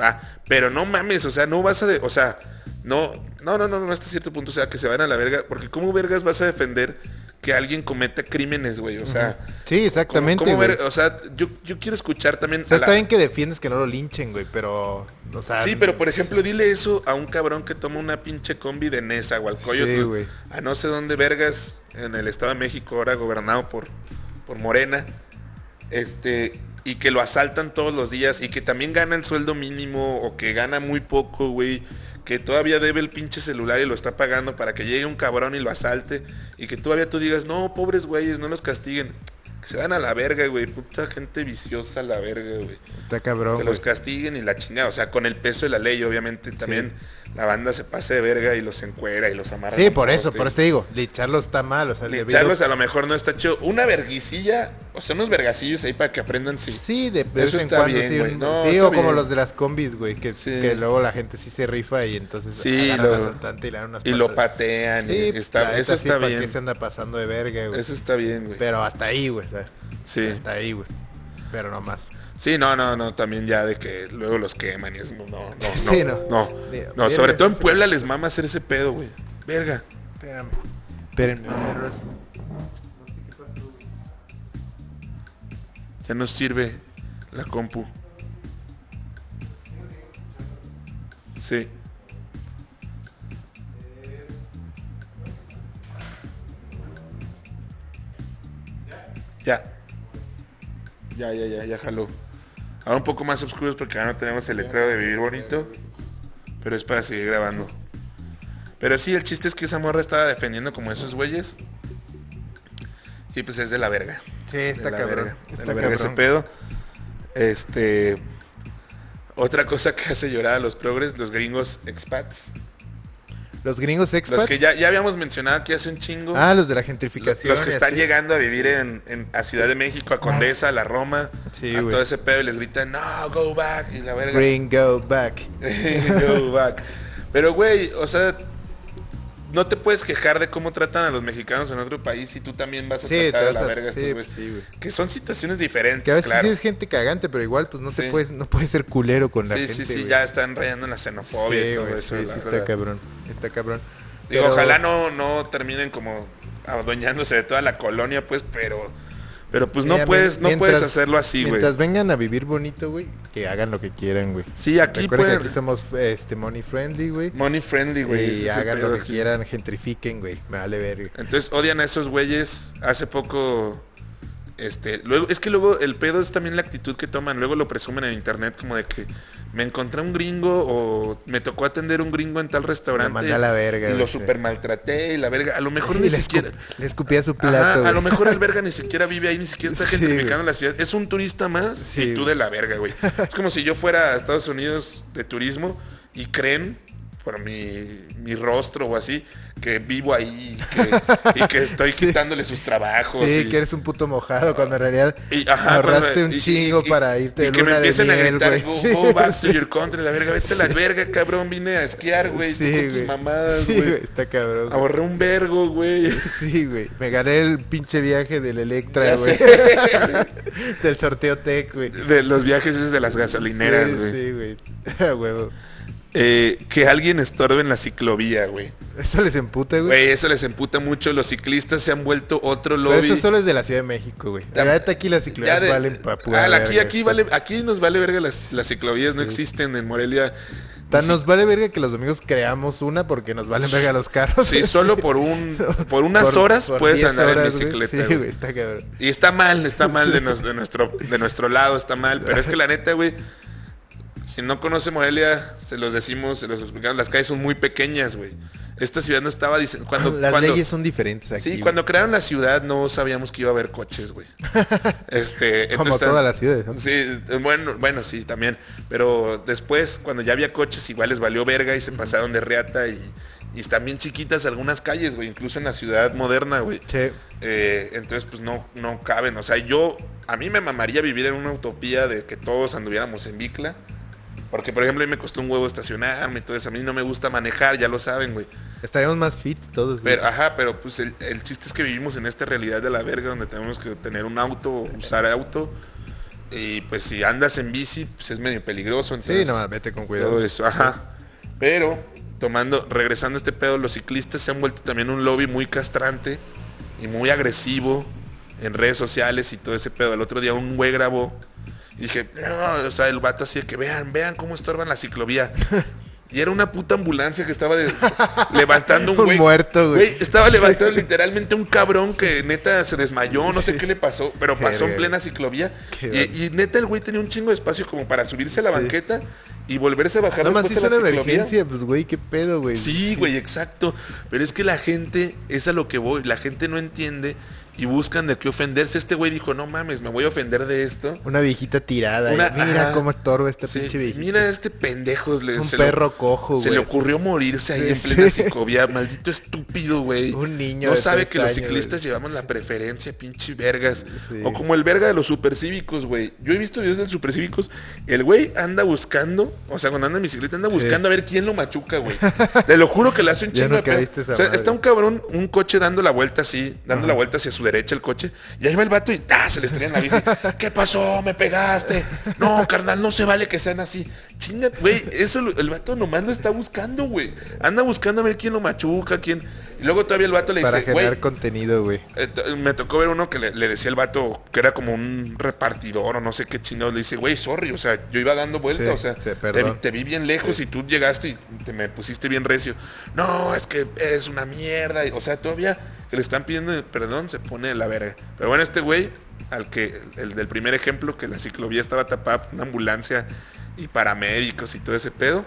va, pero no mames, o sea, no vas a, de- o sea, no, no, no, no, no, hasta cierto punto, o sea, que se van a la verga, porque ¿cómo vergas vas a defender que alguien cometa crímenes, güey? O sea, Sí, ¿cómo- exactamente, cómo güey. ver- o sea, yo, yo quiero escuchar también... O sea, la- está bien que defiendes que no lo linchen, güey, pero... O sea, Sí, pero por ejemplo, dile eso a un cabrón que toma una pinche combi de Nesa o al Sí, güey. a no sé dónde vergas, en el Estado de México, ahora gobernado por, por Morena, este, y que lo asaltan todos los días y que también gana el sueldo mínimo o que gana muy poco, güey, que todavía debe el pinche celular y lo está pagando para que llegue un cabrón y lo asalte y que todavía tú digas, no, pobres güeyes, no los castiguen. Que se van a la verga, güey, puta gente viciosa a la verga, güey Está cabrón, que los castiguen y la chingada. O sea, con el peso de la ley, obviamente, también la banda se pase de verga y los encuera y los amarra. Sí, por eso, por eso te digo, lincharlos está mal, o sea, el debido- a lo mejor no está chido. Una verguicilla, o sea, unos vergacillos ahí para que aprendan sí. Sí, de vez Eso en está cuando bien, sí, güey. un- No, sí, o como los de las combis, güey, que, Sí. que luego la gente sí se rifa y entonces Sí, lo- asaltante y le dan unas Y lo patean. Sí, y está, eso está ¿para bien. qué se anda pasando de verga, güey? Eso está bien, güey. Pero hasta ahí, güey, sea, Sí. hasta ahí, güey. Pero no más. Sí, no, no, no, también ya de que luego los queman y es no, no, no, Sí, no, no. no, no, sobre todo en. Puebla les mama hacer ese pedo, güey. Verga. Espérame. Espérenme. Ya nos sirve la compu. Sí. Ya. Ya, ya, ya, ya jaló. Ahora un poco más oscuros porque ahora no tenemos el letrero de vivir bonito. Pero es para seguir grabando. Pero sí, el chiste es que esa morra estaba defendiendo como esos güeyes. Y pues es de la verga. Sí, está cabrón. verga. De Está la verga ese cabrón. pedo. Este. Otra cosa que hace llorar a los progres, los gringos expats. Los gringos expats. Los que ya, ya habíamos mencionado aquí hace un chingo. Ah, los de la gentrificación. los que están así. llegando a vivir en, en- a Ciudad de México, a Condesa, a la Roma, Sí, a todo ese pedo y les gritan, no, go back, y la verga. Gringo back. go back. Pero, güey, o sea, no te puedes quejar de cómo tratan a los mexicanos en otro país y tú también vas a Sí, tratar vas la a- verga a sí, estos pues sí, güey. Que son situaciones diferentes, Que a veces claro. sí es gente cagante, pero igual pues no Sí. te puedes, no puedes ser culero con la sí, gente. sí, sí, güey. ya están rayando en la xenofobia y Sí, todo güey, eso. sí, la sí, está cabrón. Está cabrón. Digo, Pero- ojalá no, no terminen como adueñándose de toda la colonia, pues, pero, pero pues no Mira, puedes, no mientras- puedes hacerlo así, güey. Mientras vengan a vivir bonito, güey, que hagan lo que quieran, güey. Sí, aquí Recuerda que pueden. aquí somos este money friendly, güey. Money friendly, güey. Y hagan lo que aquí. quieran, gentrifiquen, güey. Me vale ver. Entonces odian a esos güeyes. Hace poco, este, luego, es que luego el pedo es también la actitud que toman. Luego lo presumen en internet como de que me encontré un gringo o me tocó atender un gringo en tal restaurante. Me mandé a la verga, Y lo sí. super maltraté y la verga. A lo mejor Y ni le, siquiera. le escupía su Ajá, plato, a lo mejor el verga ni siquiera vive ahí, ni siquiera está Sí, gentrificando güey. la ciudad. Es un turista más Sí, y tú de la verga, güey. Es como si yo fuera a Estados Unidos de turismo y creen por mi, mi rostro o así que vivo ahí y que, y que estoy Sí. quitándole sus trabajos. Sí, y- que eres un puto mojado cuando en realidad y, ajá, ahorraste cuando- un y- chingo y- y- para irte y de que me de empiecen a gritar, güey. go, Sí, go back to sí. your country, la verga, vete a la verga, cabrón, vine a esquiar, güey, Sí, con tus güey. mamadas, Sí, güey. güey, está cabrón. Ahorré un vergo, güey. Sí, güey. Me gané el pinche viaje del Electra, güey. del sorteo Tech, güey. De los viajes esos de las gasolineras, Sí, güey. Sí, güey. Huevo. Eh, que alguien estorbe en la ciclovía, güey. Eso les emputa, güey. Güey, eso les emputa mucho. Los ciclistas se han vuelto otro Pero lobby. eso solo es de la Ciudad de México, güey. La verdad, aquí las ciclovías de- valen pa' pura Ah, aquí, aquí, vale, aquí nos vale verga las, las ciclovías, no existen en Morelia. Tan Sí, nos vale verga que los domingos creamos una porque nos valen verga los carros. Sí, solo por un por unas Por- horas por puedes 10 andar en horas, bicicleta. Sí, güey. güey, está cabrón. Y está mal, está mal de, nos- de nuestro de nuestro lado, está mal. Pero es que la neta, güey, quien no conoce Morelia, se los decimos, se los explicamos, las calles son muy pequeñas, güey. Esta ciudad no estaba dicen- cuando Las cuando- leyes son diferentes aquí. Sí, güey. cuando crearon la ciudad no sabíamos que iba a haber coches, güey. Este, Como entonces, todas las ciudades. ¿no? Sí, bueno, bueno, sí, también. Pero después, cuando ya había coches, igual les valió verga y se pasaron de reata y, y están bien chiquitas algunas calles, güey, incluso en la ciudad moderna, güey. Che, Eh, entonces, pues no, no caben. O sea, yo, a mí me mamaría vivir en una utopía de que todos anduviéramos en bicla. Porque, por ejemplo, a mí me costó un huevo estacionarme y todo eso. A mí no me gusta manejar, ya lo saben, güey. estaríamos más fit todos. güey. Pero, ajá, pero pues el, el chiste es que vivimos en esta realidad de la verga donde tenemos que tener un auto, usar auto. Y pues si andas en bici, pues es medio peligroso. Entonces, sí, no, vete con todo cuidado. eso, ajá. Pero, tomando, regresando a este pedo, los ciclistas se han vuelto también un lobby muy castrante y muy agresivo en redes sociales y todo ese pedo. El otro día un güey grabó y dije, no, o sea, el vato así de que vean, vean cómo estorban la ciclovía. Y era una puta ambulancia que estaba de- levantando un Un güey. muerto, güey. Estaba levantando literalmente un cabrón que neta se desmayó, no sé Sí. qué le pasó, pero pasó en plena ciclovía. Y, y neta el güey tenía un chingo de espacio como para subirse a la Sí. banqueta y volverse a bajar Nada más hizo de una ciclovía. emergencia, pues, güey, qué pedo, güey. Sí, güey, exacto. Pero es que la gente, es a lo que voy, la gente no entiende y buscan de qué ofenderse. Este güey dijo, no mames, me voy a ofender de esto. Una viejita tirada. y mira ajá. cómo estorba esta Sí, pinche viejita. mira este pendejo. le- Un se perro cojo, Se güey. le ocurrió morirse ahí Sí, en plena sí. Maldito estúpido, güey. Un niño No de sabe que los ciclistas güey. llevamos la preferencia, pinche vergas. O como el verga de los supercívicos, güey. Yo he visto videos de supercívicos. El güey anda buscando, o sea, cuando anda en bicicleta, anda buscando a ver quién lo machuca, güey. Te lo juro que le hace un chingo O sea, está un cabrón, un coche dando la vuelta así, dando la vuelta hacia su derecha el coche. Y ahí va el vato y ¡ah! se le estrella en la bici. ¿Qué pasó? ¿Me pegaste? No, carnal, no se vale que sean así. Chinga, güey, eso lo- el vato nomás lo está buscando, güey. Anda buscando a ver quién lo machuca, quién. Y luego todavía el vato le Para dice, generar güey, contenido, güey. eh, me tocó ver uno que le, le decía el vato que era como un repartidor o no sé qué chino. Le dice, güey, sorry, o sea, yo iba dando vuelta, Sí, o sea, sí, te, te vi bien lejos y tú llegaste y te me pusiste bien recio. No, es que eres una mierda. o sea, todavía que le están pidiendo perdón se pone de la verga. Pero bueno, este güey al que, el del primer ejemplo, que la ciclovía estaba tapada por una ambulancia y paramédicos y todo ese pedo,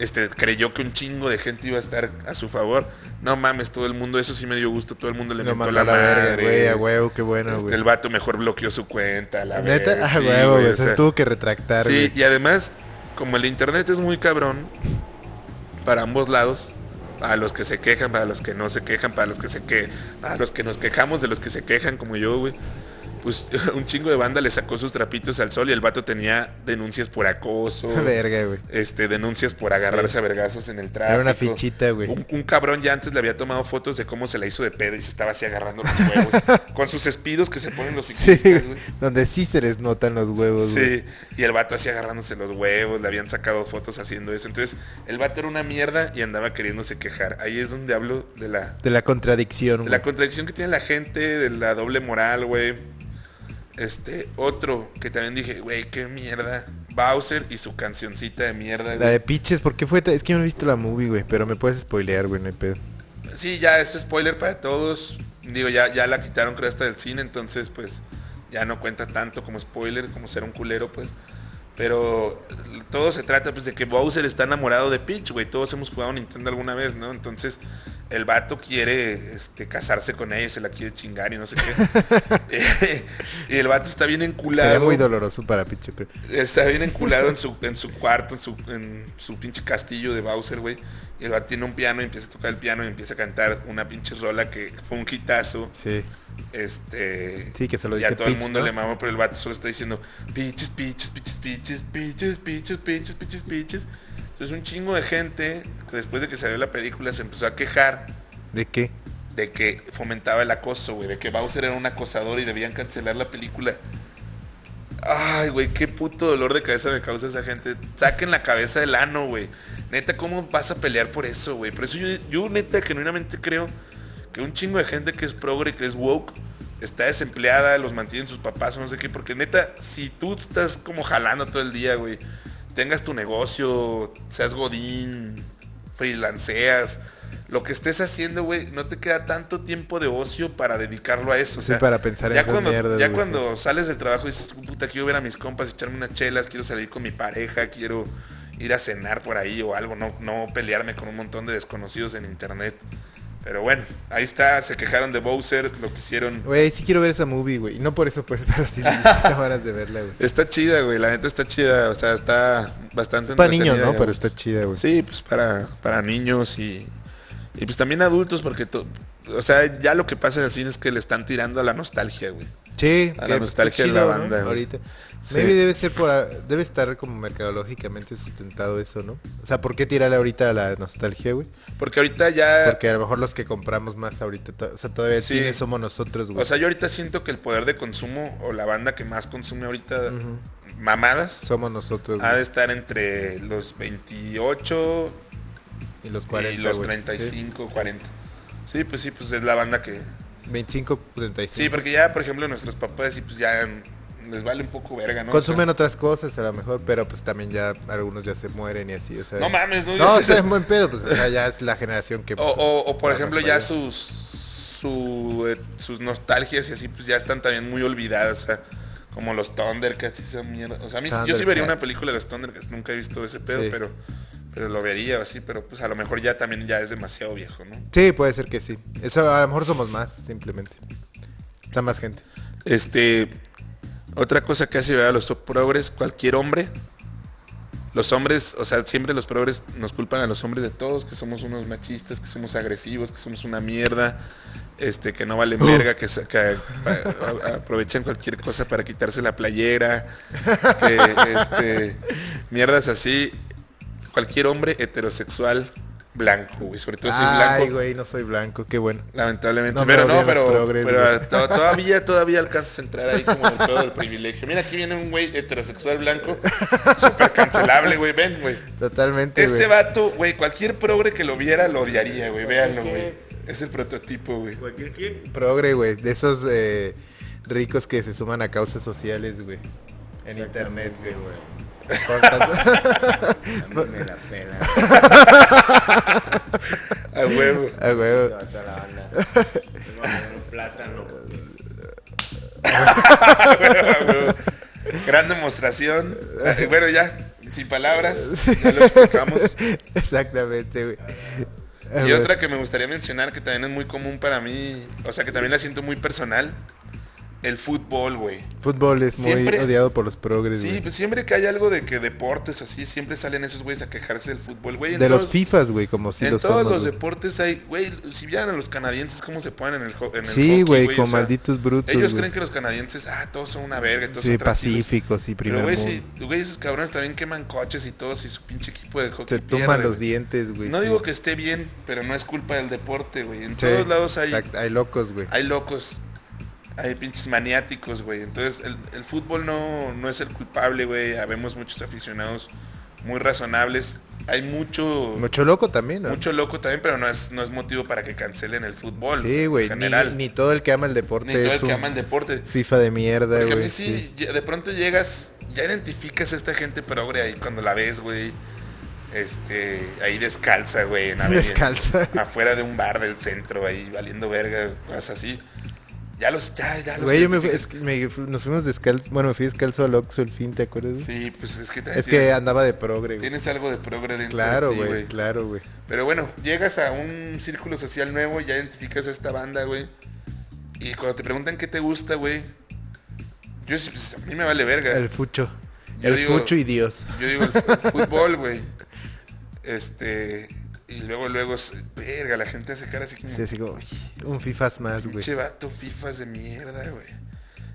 este, creyó que un chingo de gente iba a estar a su favor. No mames, todo el mundo, eso sí me dio gusto, todo el mundo le No mandó la la verga, madre. güey, a huevo, qué bueno, Este, güey. el vato mejor bloqueó su cuenta, la Neta, verga, ah, sí, huevo, güey, o se sea, tuvo que retractar, Sí, güey. y además, como el internet es muy cabrón, para ambos lados, para los que se quejan, para los que no se quejan, para los que se que, para los que nos quejamos de los que se quejan, como yo, güey. Pues un chingo de banda le sacó sus trapitos al sol y el vato tenía denuncias por acoso, Verga, güey. este, denuncias por agarrarse a vergazos en el tráfico. Era una fichita, güey. Un, un cabrón ya antes le había tomado fotos de cómo se la hizo de pedo y se estaba así agarrando los huevos. con sus espidos que se ponen los Sí, ciclistas, güey. donde sí se les notan los huevos, güey. Sí, y el vato así agarrándose los huevos, le habían sacado fotos haciendo eso. Entonces, el vato era una mierda y andaba queriéndose quejar. Ahí es donde hablo de la, De la contradicción, de güey. la contradicción que tiene la gente, de la doble moral, güey. Este, otro que también dije, güey, qué mierda. Bowser y su cancioncita de mierda, La güey. de Pitches, ¿por qué fue? Es que yo no he visto la movie, güey, pero me puedes spoilear, güey, no hay pedo. Sí, ya es spoiler para todos. Digo, ya, ya la quitaron creo hasta del cine, entonces pues ya no cuenta tanto como spoiler, como ser un culero, pues. Pero todo se trata pues de que Bowser está enamorado de Peach, güey. Todos hemos jugado Nintendo alguna vez, ¿no? Entonces el vato quiere este, casarse con ella, se la quiere chingar y no sé qué. y el vato está bien Sería enculado. muy doloroso para creo. Está bien enculado en su, en su cuarto, en su, en su pinche castillo de Bowser, güey. Y el vato tiene un piano y empieza a tocar el piano y empieza a cantar una pinche rola que fue un hitazo. Sí. Este. Sí, que se lo y a dice todo el mundo ¿no? le mama, pero el vato solo está diciendo piches, piches, piches, piches, piches, piches, piches, piches, piches. Entonces un chingo de gente, después de que salió la película, se empezó a quejar ¿De qué? de que fomentaba el acoso, güey, de que Bowser era un acosador y debían cancelar la película. Ay, güey, qué puto dolor de cabeza me causa esa gente. Saquen la cabeza del ano, güey. Neta, ¿cómo vas a pelear por eso, güey? Por eso yo, yo neta, genuinamente creo que un chingo de gente que es progre, que es woke, está desempleada, los mantienen sus papás o no sé qué. Porque neta, si tú estás como jalando todo el día, güey, tengas tu negocio, seas godín, freelanceas, lo que estés haciendo, güey, no te queda tanto tiempo de ocio para dedicarlo a eso. O Sí, sea, para pensar en ya esas cuando, mierdas, Ya cuando sales del trabajo y dices, puta, quiero ver a mis compas, echarme unas chelas, quiero salir con mi pareja, quiero ir a cenar por ahí o algo, no, no pelearme con un montón de desconocidos en internet. Pero bueno, ahí está, se quejaron de Bowser, lo que hicieron. Güey, sí quiero ver esa movie, güey. No por eso, pues, pero sí tengo ganas de verla, güey. Está chida, güey, la neta está chida, o sea, está bastante Para niños, ¿no? ya, Pero está chida, güey. Sí, pues para, para niños y, y pues también adultos, porque, to- o sea, ya lo que pasa en el cine es que le están tirando a la nostalgia, güey. Sí, A la nostalgia de la banda, güey. Ahorita. Sí. Maybe debe ser por debe estar como mercadológicamente sustentado eso, ¿no? O sea, ¿por qué tirarle ahorita a la nostalgia, güey? Porque ahorita ya... Porque a lo mejor los que compramos más ahorita, o sea, todavía Sí. cine somos nosotros, güey. O sea, yo ahorita siento que el poder de consumo o la banda que más consume ahorita mamadas somos nosotros, ha de güey. estar entre los 28 Y los 40, y los güey. 35, 40. Sí, pues sí, pues es la banda que... Sí. 25, 35. Sí, porque ya, por ejemplo, nuestros papás y pues ya les vale un poco verga, ¿no? Consumen otras cosas a lo mejor, pero pues también ya algunos ya se mueren y así, o sea. No mames, no, No, o sea, es buen pedo, pues, o sea, ya es la generación que... O, o- o, por ejemplo ya sus su, eh, sus nostalgias y así pues ya están también muy olvidadas, o sea, como los Thundercats y esa mierda. O sea, a mí, yo sí vería una película de los Thundercats, nunca he visto ese pedo, Sí. pero pero lo vería así, pero pues a lo mejor ya también ya es demasiado viejo, ¿no? Sí, puede ser que sí. Eso a lo mejor somos más, simplemente. Está más gente. Este otra cosa que hace a los progres, cualquier hombre los hombres, o sea, siempre los progres nos culpan a los hombres de todos, que somos unos machistas, que somos agresivos, que somos una mierda, este, que no valen verga, que, sa- que a- a- aprovechan cualquier cosa para quitarse la playera, que este, mierdas así. Cualquier hombre heterosexual blanco, güey, sobre todo si es Ay, blanco. güey, no soy blanco, qué bueno. Lamentablemente. No pero no, pero, progres, pero to- todavía, todavía alcanzas a entrar ahí como en el pedo del privilegio. Mira, aquí viene un güey heterosexual blanco, súper cancelable, güey. Ven, güey. Totalmente, Este güey. vato, güey, cualquier progre que lo viera lo odiaría, güey. Véanlo, güey. Es el prototipo, güey. ¿Cualquier quién? Progre, güey. De esos eh, ricos que se suman a causas sociales, güey. En internet, güey. A mí me la pela. A huevo. Güey. Toda la banda. Tengo que poner un plátano. Gran demostración. Bueno, ya, sin palabras, ya lo explicamos. Exactamente, güey. A Y otra que me gustaría mencionar que también es muy común para mí, o sea que también la siento muy personal, el fútbol, güey. Fútbol es muy Siempre- odiado por los progres, Sí, güey. pues siempre que hay algo de que deportes así, siempre salen esos güeyes a quejarse del fútbol, güey. en de los todos- FIFAs, güey, como si en lo todos somos, los güey. deportes hay, güey, si vieran a los canadienses cómo se ponen en el, en el Sí, güey, con o sea, malditos brutos, Ellos güey. creen que los canadienses, ah, todos son una verga, todos Sí, son pacíficos y primer Pero, güey, sí, güey, esos cabrones también queman coches y todos y su pinche equipo de hockey Se pierde, los güey. dientes, güey. No sí. digo que esté bien, pero no es culpa del deporte, güey. En Sí, todos lados hay, exacto, hay locos, güey. hay locos, hay pinches maniáticos, güey. Entonces, el, el fútbol no, no es el culpable, güey. Habemos muchos aficionados muy razonables. Hay mucho, Mucho loco también, ¿no? mucho loco también, pero no es, no es motivo para que cancelen el fútbol. Sí, güey. Ni, general. ni todo el que ama el deporte Ni todo es el que ama el deporte. FIFA de mierda, Porque a güey. mí sí, de pronto llegas, ya identificas a esta gente progre ahí cuando la ves, güey. Este, ahí descalza, güey, en Descalza. afuera de un bar del centro, ahí valiendo verga, cosas así. Ya los, ya, ya los Güey, yo me fui, identificas. es que me fu- nos fuimos descalzo, bueno, me fui descalzo al Oxxo el fin, ¿te acuerdas? Sí, pues es que andaba de progre, güey. tienes algo de progre dentro Claro, de ti, güey, claro, güey. Pero bueno, llegas a un círculo social nuevo, ya identificas a esta banda, güey. Y cuando te preguntan qué te gusta, güey, yo pues, a mí me vale verga. El fucho. Yo el digo- fucho y Dios. Yo digo el, el fútbol, güey. Este. Y luego, luego, verga, la gente hace cara así como. Sí, así como, "Uy, un FIFAs más, güey. Pinche vato, fifas de mierda, güey.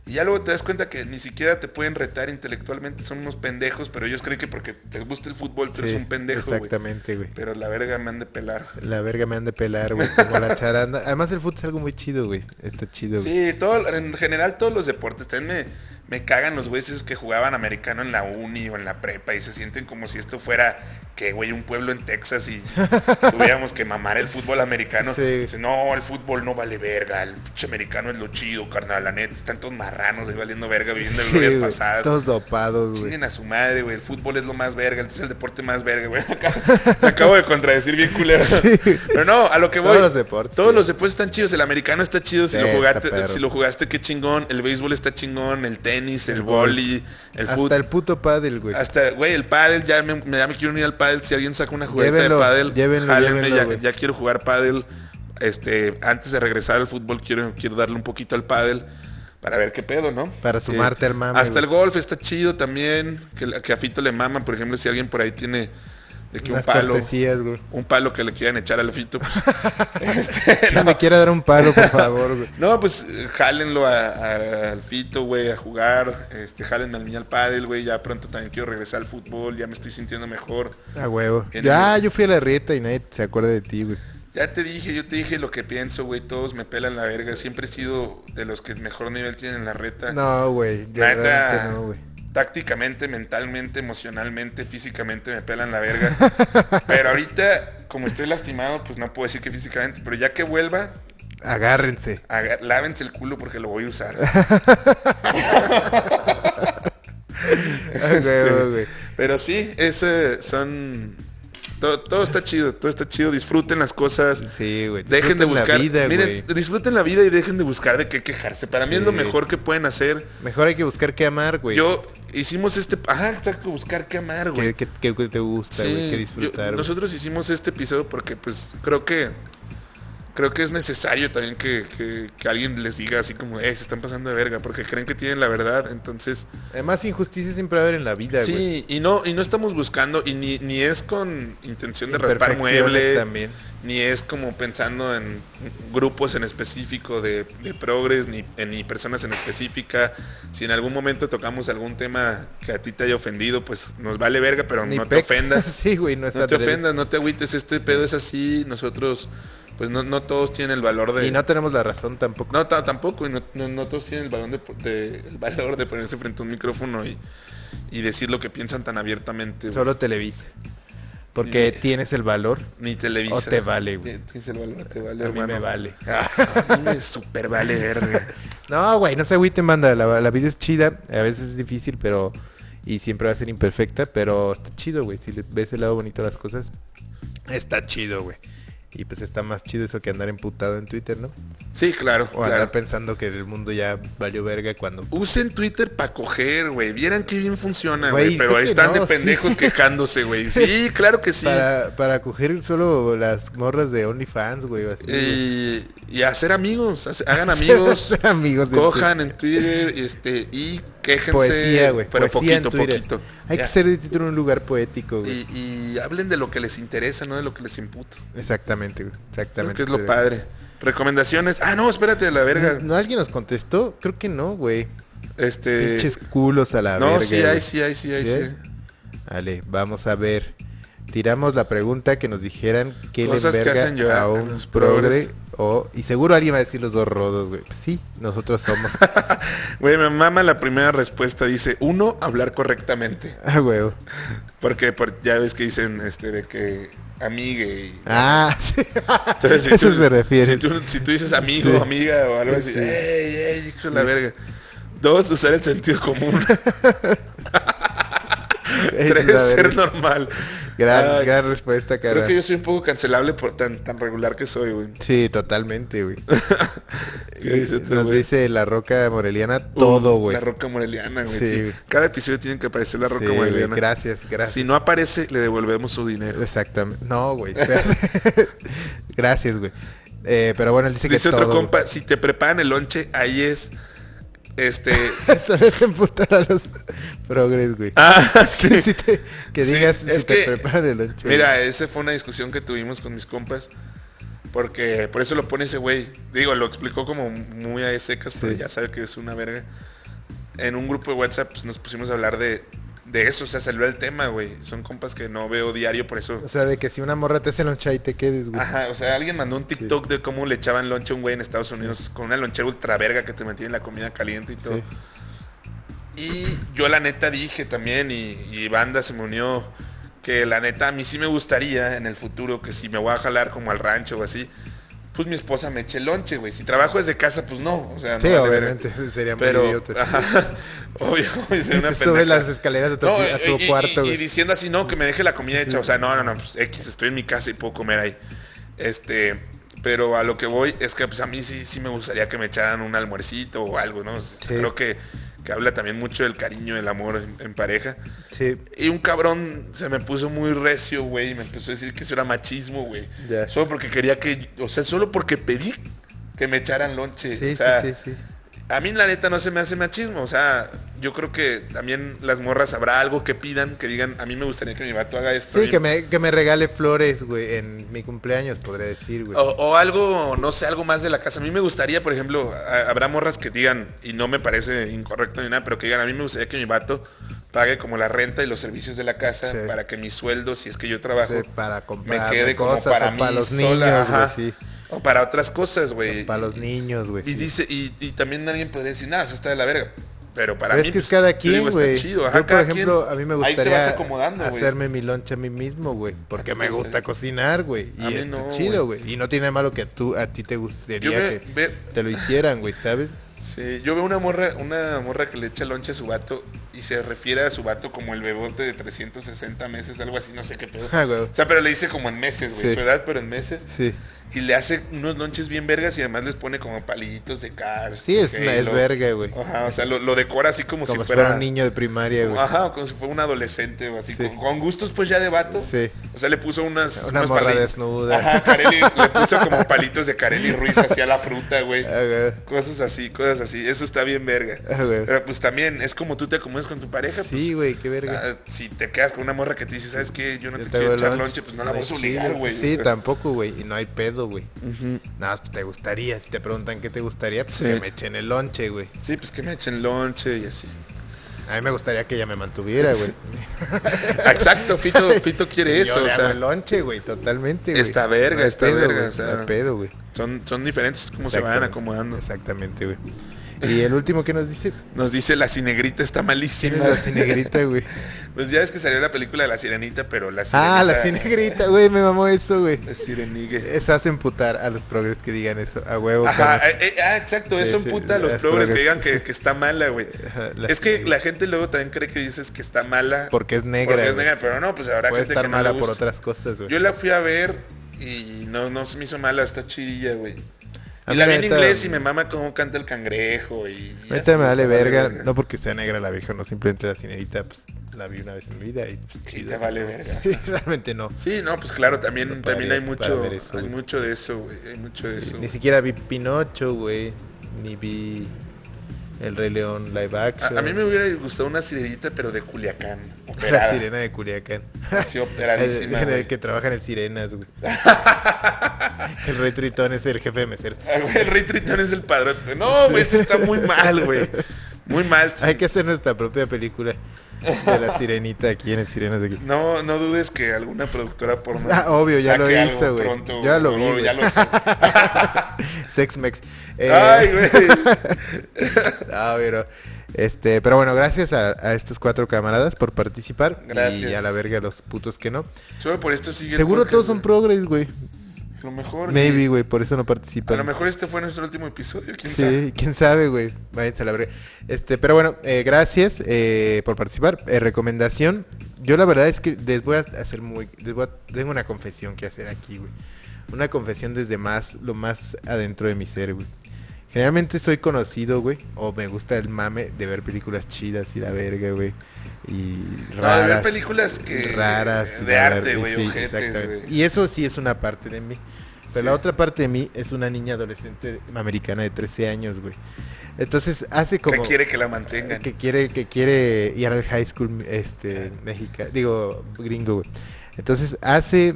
Y ya luego te das cuenta que ni siquiera te pueden retar intelectualmente, son unos pendejos, pero ellos creen que porque te gusta el fútbol tú Sí, eres un pendejo, güey. Exactamente, güey. Pero la verga me han de pelar. La verga me han de pelar, güey, como la charanda. Además el fútbol es algo muy chido, güey. Está chido, güey. Sí, todo, en general todos los deportes. También me, me cagan los güeyes esos que jugaban americano en la uni o en la prepa y se sienten como si esto fuera, que güey, un pueblo en Texas y tuviéramos que mamar el fútbol americano. Sí. Dicen, no, el fútbol no vale verga, el pinche americano es lo chido, carnal, la neta, están todos marranos ahí valiendo verga, viviendo en Sí, glorias pasadas. Todos dopados, güey. Chinguen a su madre, güey. El fútbol es lo más verga. Este es el deporte más verga, güey. Acabo de contradecir bien culero. Sí. Pero no, a lo que voy. Todos los deportes, Todos los deportes están chidos. El americano está chido si lo jugaste. perro. Si lo jugaste, qué chingón. El béisbol está chingón. El tenis, el, El boli, el Hasta fútbol. el puto pádel, güey. Hasta, güey, el pádel, ya me, me- ya me quiero unir al pádel. Si alguien saca una jugueta Llévenlo, de pádel, llévenlo, jálenme, llévenlo, ya, quiero jugar pádel. Este, antes de regresar al fútbol, quiero, quiero darle un poquito al pádel para ver qué pedo, ¿no? Para sumarte al mame, Hasta el golf está chido también. Que, que a Fito le maman, por ejemplo, si alguien por ahí tiene de que un Unas palo. cortesías, güey. Un palo que le quieran echar al Fito. pues, este, Que me quiera dar un palo, por favor, güey. no, pues eh, jálenlo al Fito, güey, a jugar. Este, jálenme al niño al pádel, güey. Ya pronto también quiero regresar al fútbol. Ya me estoy sintiendo mejor. A huevo. Ya, el- yo fui a la rieta y nadie se acuerda de ti, güey. Ya te dije, yo te dije lo que pienso, güey. Todos me pelan la verga. Siempre he sido de los que mejor nivel tienen en la reta. No, güey. realmente no, güey. Tácticamente, mentalmente, emocionalmente, físicamente me pelan la verga. pero ahorita, como estoy lastimado, pues no puedo decir que físicamente. Pero ya que vuelva, Agárrense. lávense el culo porque lo voy a usar. A huevo, güey. Pero sí, ese son... Todo, todo está chido, todo está chido. Disfruten las cosas. Sí, güey. Dejen de Disfruten la buscar. vida, miren, güey. disfruten la vida y dejen de buscar de qué quejarse. Para mí es lo mejor que pueden hacer. Mejor hay que buscar qué amar, güey. Yo hicimos este. Ajá, exacto, buscar qué amar, güey. ¿Qué, qué- qué te gusta, Sí, güey? Que yo- disfrutar, nosotros hicimos este episodio porque, pues, creo que. Creo que es necesario también que, que- que alguien les diga así como, eh, se están pasando de verga, porque creen que tienen la verdad. Entonces, Además, injusticia siempre va a haber en la vida, güey. sí, y no, y no estamos buscando, y ni, ni es con intención de raspar muebles, también. ni es como pensando en grupos en específico de, de progres, ni, ni personas en específica. Si en algún momento tocamos algún tema que a ti te haya ofendido, pues nos vale verga, pero Ni no te ofendas. sí, güey, no, No te ofendas, no te agüites, este pedo es así, nosotros, pues no, no todos tienen el valor de... Y no tenemos la razón tampoco. No, ta- tampoco, y no, no- no todos tienen el, valor de, de- el valor de ponerse frente a un micrófono y, y decir lo que piensan tan abiertamente. güey. Solo Televisa. Porque tienes el valor. Ni Televisa. O te vale, güey. Tienes el valor, te vale, A mí me vale. A mí me super vale verga. No, güey, no se agüiten, banda. La, la vida es chida. A veces es difícil, pero... Y siempre va a ser imperfecta, pero está chido, güey. Si le ves el lado bonito a las cosas, está chido, güey. Y pues está más chido eso que andar emputado en Twitter, ¿no? Sí, claro, O andar pensando que el mundo ya valió verga cuando... Usen Twitter para coger, güey. Vieran qué bien funciona, Güey. Pero ahí que están no, de pendejos sí. quejándose, güey. Sí, claro que sí. Para, para coger solo las morras de OnlyFans, güey. Y, y hacer amigos, hagan amigos, amigos cojan en Twitter este, y quéjense. Poesía, güey. Pero Poesía poquito, poquito. Hay Ya. que ser de título un lugar poético, güey. y, y hablen de lo que les interesa, no de lo que les imputa. Exactamente, güey. Creo Exactamente. que es lo padre. Recomendaciones. Ah, no, espérate, a la verga. ¿No alguien nos contestó? Creo que no, güey. Este. Pinches culos a la no, verga. sí hay, sí hay, sí hay, ¿Sí sí hay? Vale, vamos a ver. Tiramos la pregunta que nos dijeran qué Cosas que verga hacen llorar a un progres. o y seguro alguien va a decir los dos rodos, güey. Sí, nosotros somos. Güey, me mama la primera respuesta. Dice, uno, hablar correctamente. ah, güey. Porque por- ya ves que dicen este de que amigue y... Ah, sí. Entonces, si Eso tú- se refiere. Si tú, si tú dices amigo, Sí. amiga o algo así, Sí. ¡ey, ey, hijo de la verga! Dos, usar el sentido común. Tres, ser normal. Gran, gran respuesta, cara. Creo que yo soy un poco cancelable por tan, tan regular que soy, güey. Sí, totalmente, güey. ¿Qué dice otro, Nos dice la roca moreliana todo, Uh, güey. La roca moreliana, güey. Sí. Cada episodio tiene que aparecer la roca Sí, moreliana. Gracias, gracias. Si no aparece, le devolvemos su dinero. Exactamente. No, güey. gracias, güey. Eh, pero bueno, él dice, Dice que otro todo, compa, si te preparan el lonche, ahí es... Este... güey. Eso es emputar a los progres, güey. ah, sí. Te- que Sí, digas es si te que- preparan el lonche. Mira, esa fue una discusión que tuvimos con mis compas. Porque por eso lo pone ese güey. Digo, lo explicó como muy a secas, pero Sí. ya sabe que es una verga. En un grupo de WhatsApp pues, nos pusimos a hablar de, de eso. O sea, salió el tema, güey. Son compas que no veo diario, por eso. O sea, de que si una morra te hace loncha y te quedes, güey. Ajá, o sea, alguien mandó un TikTok de cómo le echaban lonche a un güey en Estados Unidos con una lonchera ultra verga que te mantiene la comida caliente y todo. Sí. Y yo la neta dije también, y, y banda se me unió, que la neta a mí sí me gustaría en el futuro que si me voy a jalar como al rancho o así, pues mi esposa me eche lonche, güey. Si trabajo desde casa, pues no. O sea, no Sí, vale obviamente, sería muy Pero, idiota. ajá, obvio, una subes pendeja. las escaleras a tu, No, a tu y- y- cuarto, y, diciendo así, no, que me deje la comida hecha. O sea, no, no, no, pues X, estoy en mi casa y puedo comer ahí. Este, pero a lo que voy es que pues a mí sí, sí me gustaría que me echaran un almuercito o algo, ¿no? O sea, Sí. Creo que, que habla también mucho del cariño, del amor en, en pareja. Sí, Y un cabrón se me puso muy recio, güey, y me empezó a decir que eso era machismo, güey. Solo porque quería que, o sea, solo porque pedí que me echaran lonche. sí, o sea, sí, sí, sí. A mí la neta no se me hace machismo, o sea, yo creo que también las morras habrá algo que pidan, que digan, a mí me gustaría que mi vato haga esto. Sí, que me, que me regale flores, güey, en mi cumpleaños, podría decir, güey. O, o algo, no sé, algo más de la casa. A mí me gustaría, por ejemplo, a- habrá morras que digan, y no me parece incorrecto ni nada, pero que digan, a mí me gustaría que mi vato pague como la renta y los servicios de la casa Sí. para que mi sueldo, si es que yo trabajo, Sí, para comprar me quede como cosas para o para mí los sola, niños, ajá. güey, sí. O para otras cosas, güey. Para los niños, güey. Y sí. dice, y, y también alguien podría decir, nada, eso está de la verga. Pero para Pero mí, es que pues, es cada quien, güey. chido. Yo, por ejemplo, quien. a mí me gustaría hacerme mi lonche a mí mismo, güey. Porque ¿A ti me gusta cocinar, güey. Y no, chido, güey. Y no tiene malo que tú, a ti te gustaría me- que ve- te lo hicieran, güey, ¿sabes? Sí, yo veo una morra, una morra que le echa lonche a su vato y se refiere a su vato como el bebote de 360 meses, algo así, no sé qué pedo. Ah. O sea, pero le dice como en meses, güey, Sí. su edad, pero en meses. Sí. Y le hace unos lonches bien vergas y además les pone como palillitos de Cars. Sí, es, una, es verga, güey. Ajá, o sea, lo, lo decora así como, Como si fuera... un niño de primaria, güey. Ajá, como si fuera un adolescente o así, Sí. con, con gustos pues ya de vato. Sí. O sea, le puso unas... Una unos morra pali- desnuda. Ajá, Carelli, le puso como palitos de Carelli Ruiz hacia la fruta, güey. Ah, güey. Cosas así, cosas así. Eso está bien verga. Ah, güey. Pero pues también es como tú te acomodes con tu pareja. Sí, güey, qué pues, verga. ah, si te quedas con una morra que te dice, ¿sabes qué? Yo no Yo te quiero echar lonche, pues no la vas a obligar, güey. Sí, O sea, tampoco, güey. Y no hay pedo, güey. Nada, más te gustaría. Si te preguntan qué te gustaría, pues Sí. que me echen el lonche, güey. Sí, pues que me echen lonche y así. A mí me gustaría que ella me mantuviera, güey. Exacto, Fito, Fito quiere Yo eso, le o hago sea, el lonche, güey, totalmente, güey. Está verga, hay está pedo, verga, güey, o sea. no hay pedo, güey. son, son diferentes como se van acomodando. Exactamente, güey. Y el último que nos dice, Nos dice la cinegrita está ¿quién malísima. es la cinegrita, güey? Pues ya es que salió la película de la sirenita, pero la sirenita. Ah, la cinegrita, güey, me mamó eso, güey. La sirenigue. Eso hace emputar a los progres que digan eso, a huevo. Ajá, eh, eh, ah, exacto, Sí, eso sí, emputa a los progres que digan que, que está mala, güey. Es que la gente luego también cree que dices que está mala. Porque es negra, Porque es negra, pero no, pues habrá Puede gente estar que no mala por otras cosas, güey. Yo la fui a ver y no, no se me hizo mala, está chidilla, güey. Y la vi en inglés y me mama cómo canta el cangrejo y... y Ahorita me vale verga, no porque sea negra la vieja, no, simplemente la cinerita, pues la vi una vez en mi vida y pues, Sí, te vale verga. Sí, realmente no. Sí, no, pues claro, también, No también hay mucho, eso, hay mucho de eso, güey, hay mucho de eso. Ni güey. siquiera vi Pinocho, güey, ni vi El Rey León live A, action. a mí me hubiera gustado una sirenita, pero de Culiacán, La operada. sirena de Culiacán. Así El, operadísima, el que trabaja en el Sirenas, güey. el Rey Tritón es el jefe de mesero. Ah, el Rey Tritón es el padrote. No, güey, esto está muy mal, güey. Muy mal. Hay que hacer nuestra propia película de la sirenita aquí en el Sirenas de aquí. No, no dudes que alguna productora porno. Ah, obvio, ya lo algo güey. Ya lo vi. Ya lo sé. Sex Mex. Eh, Ay, güey. No, pero, este, pero bueno, gracias a, a estos cuatro camaradas por participar. Gracias. Y a la verga a los putos que no. Solo por esto sigue. Seguro todos son progres, güey. A lo mejor. Maybe, güey, por eso no A participan. lo mejor este fue nuestro último episodio, quién sabe. Sí, quién sabe, güey. Váyanse a la verga. Este, pero bueno, eh, gracias eh, por participar. Eh, recomendación. Yo la verdad es que les voy a hacer muy... Les voy a- tengo una confesión que hacer aquí, güey. Una confesión desde más, lo más adentro de mi ser, güey. Generalmente soy conocido, güey, o me gusta el mame de ver películas chidas y la verga, güey. Y No, raras. de ver películas que. raras. De arte, güey, sí, exactamente. Y eso sí es una parte de mí. Pero Sí. la otra parte de mí es una niña adolescente americana de 13 años, güey. Entonces hace como Que quiere que la mantengan. que quiere que quiere ir al high school este México, digo gringo, güey. Entonces hace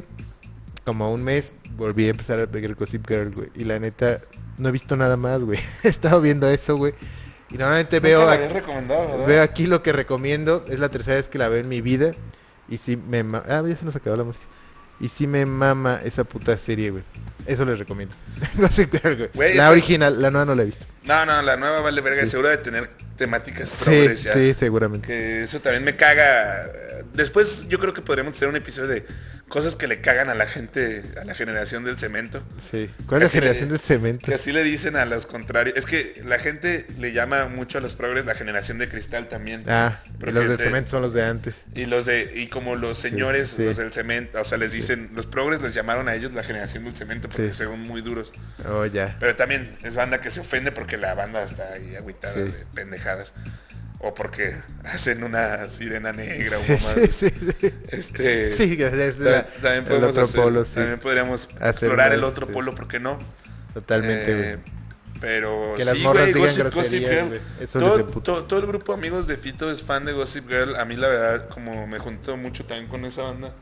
como un mes volví a empezar a ver Gossip Girl, güey, y la neta no he visto nada más, güey. He estado viendo eso, güey. Y normalmente Nunca veo aquí-. Veo aquí lo que recomiendo. Es la tercera vez que la veo en mi vida. Y sí me ma- Ah, ya se nos acabó la música. Y sí me mama esa puta serie, güey. Eso les recomiendo. Gossip Girl, güey. Güey, la original, la nueva no la he visto. No, no, la nueva vale verga. Sí. Seguro de tener temáticas Sí, progres ya. sí, seguramente. Que eso también me caga. Después yo creo que podríamos hacer un episodio de cosas que le cagan a la gente, a la generación del cemento. Sí. ¿Cuál es la le- generación del cemento? Que así le dicen a los contrarios. Es que la gente le llama mucho a los progres la generación de cristal también. Ah, y Porque los del cemento son los de antes. Y los de y como los señores, sí. los del cemento, o sea, les dicen, los progres les llamaron a ellos la generación del cemento porque son muy duros. Oh, ya. Pero también es banda que se ofende porque la banda está ahí agüitada de pendejadas. O porque hacen una sirena negra Sí, o sí, sí. Este, Sí, es la- también el podemos otro hacer- polo, también podríamos Hacer explorar el más, otro polo, ¿por qué no? Totalmente, Eh, pero Que las sí, morras digan Gossip, Girl. Eso Todo, todo- todo el grupo amigos de Fito es fan de Gossip Girl. A mí la verdad, como me junto mucho también con esa banda.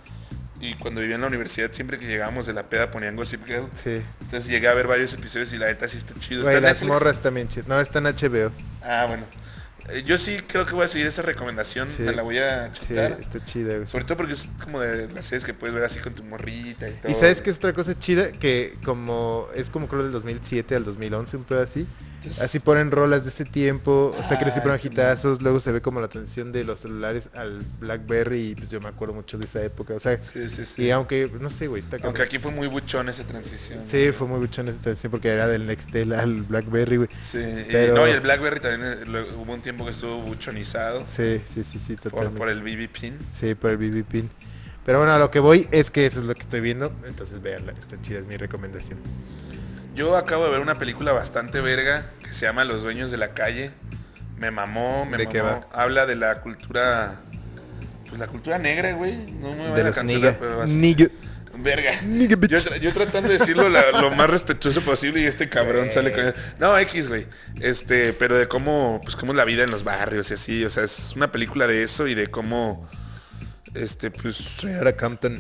Y cuando vivía en la universidad, siempre que llegábamos de la peda ponían Gossip Girl. Sí. Entonces llegué a ver varios episodios y la neta sí está chido. Güey, ¿Está las Netflix? morras también chidas. No, está en HBO. Ah, bueno. Eh, yo sí creo que voy a seguir esa recomendación. Sí. Me la voy a Sí, chutar. está chida, güey. Sobre todo porque es como de las series que puedes ver así con tu morrita y todo. Y sabes que es otra cosa chida que como es como creo del 2007 al 2011 un pedo así. Así ponen rolas de ese tiempo, o sea que ponen hitazos, luego se ve como la transición de los celulares al BlackBerry y pues yo me acuerdo mucho de esa época, o sea, Sí, sí, sí. y aunque no sé, güey, está Aunque aquí fue muy buchón esa transición. Sí, fue muy buchón esa transición porque era del Nextel al BlackBerry, güey. Sí, y, Pero- no, y el BlackBerry también eh, lo- hubo un tiempo que estuvo buchonizado Sí, sí, sí, sí, por, totalmente. por el BB pin. Sí, por el BB Pin. Pero bueno, a lo que voy es que eso es lo que estoy viendo, entonces véanla, está chida, es mi recomendación. Yo acabo de ver una película bastante verga que se llama Los dueños de la calle. Me mamó, me ¿De mamó. qué va? Habla de la cultura pues la cultura negra, güey. No me De van a los cancelar, pero Nigga. Verga. Bitch. Yo, tra- yo tratando de decirlo la- lo más respetuoso posible y este cabrón Eh. sale con... No, X, güey. Este, pero de cómo, pues cómo es la vida en los barrios y así. O sea, es una película de eso y de cómo, este, pues... Straight Outta Compton.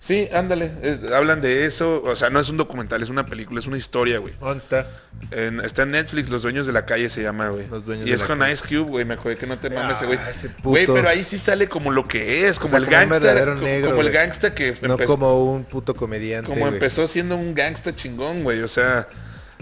Sí, ándale. eh, hablan de eso. O sea, no es un documental, es una película, es una historia, güey. ¿Dónde está? En- está en Netflix, Los Dueños de la Calle se llama, güey. Los Dueños Y de es la con Calle. Ice Cube, güey. Me acordé que no te mames ese güey. Ah, ese puto. Güey, pero ahí sí sale como lo que es, como sea, el verdadero Como, negro, como el güey. gangsta que No empezó, como un puto comediante. como güey. empezó siendo un gangsta chingón, güey. O sea.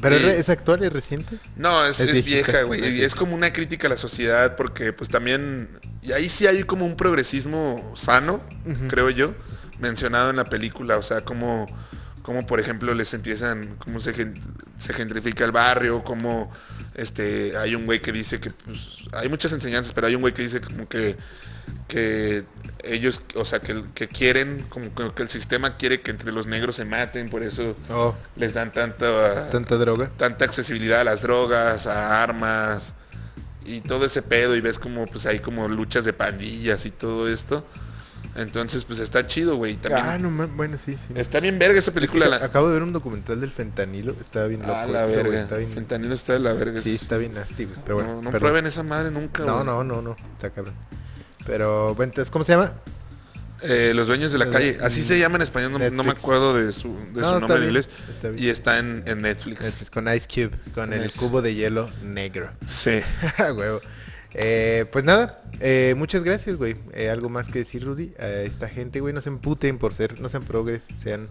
¿Pero es, y- actual, es reciente? No, es, Es es viejita. vieja, güey. Y es como una crítica a la sociedad porque pues también... Y ahí sí hay como un progresismo sano, creo yo, mencionado en la película. O sea, como, como por ejemplo les empiezan, cómo se, se gentrifica el barrio, como este, hay un güey que dice que pues, hay muchas enseñanzas, pero hay un güey que dice como que, que ellos, o sea, que, que quieren, como que, que el sistema quiere que entre los negros se maten, por eso Oh, les dan tanta, tanta droga. tanta accesibilidad a las drogas, a armas y todo ese pedo y ves como pues hay como luchas de pandillas y todo esto. Entonces pues está chido, güey. También Ah, no bueno, sí, sí. está bien verga esa Es que película. la- Acabo de ver un documental del fentanilo, está bien loco. Ah, la eso, verga. Está bien, Fentanilo está de la verga. sí, está bien nasty, güey. Pero bueno, no prueben esa madre nunca. No, no, no, no, está cabrón. Pero, bueno, entonces, ¿cómo se llama? Eh, Los dueños de la calle. Así se llama en español, no, no me acuerdo de su, de No, su está nombre en inglés. está. Y está en, en Netflix. Netflix, con Ice Cube, con el cubo de hielo negro. Sí. Huevo. Eh, pues nada, eh, muchas gracias, güey. Eh, ¿Algo más que decir, Rudy? A esta gente, güey, no se emputen por ser, no sean progres, sean...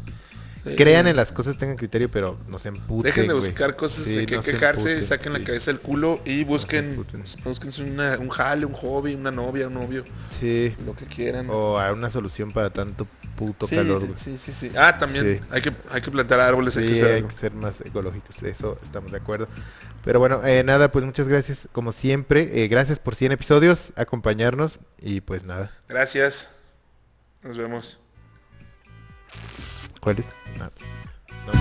Sí. Crean en las cosas, tengan criterio, pero no se emputen, Dejen de buscar cosas Sí, de que no quejarse, emputen, saquen la cabeza del culo y busquen, búsquense una- un jale, un hobby, una novia, un novio, Sí, lo que quieran. o a una solución para tanto puto calor, güey. sí, sí, sí. Ah, también hay que hay que plantar árboles, hay que hay que ser más ecológicos, de eso estamos de acuerdo. Pero bueno, eh, nada, pues muchas gracias, como siempre. eh, gracias por 100 episodios, acompañarnos y pues nada. Gracias. Nos vemos. ¿Cuál es? No. No.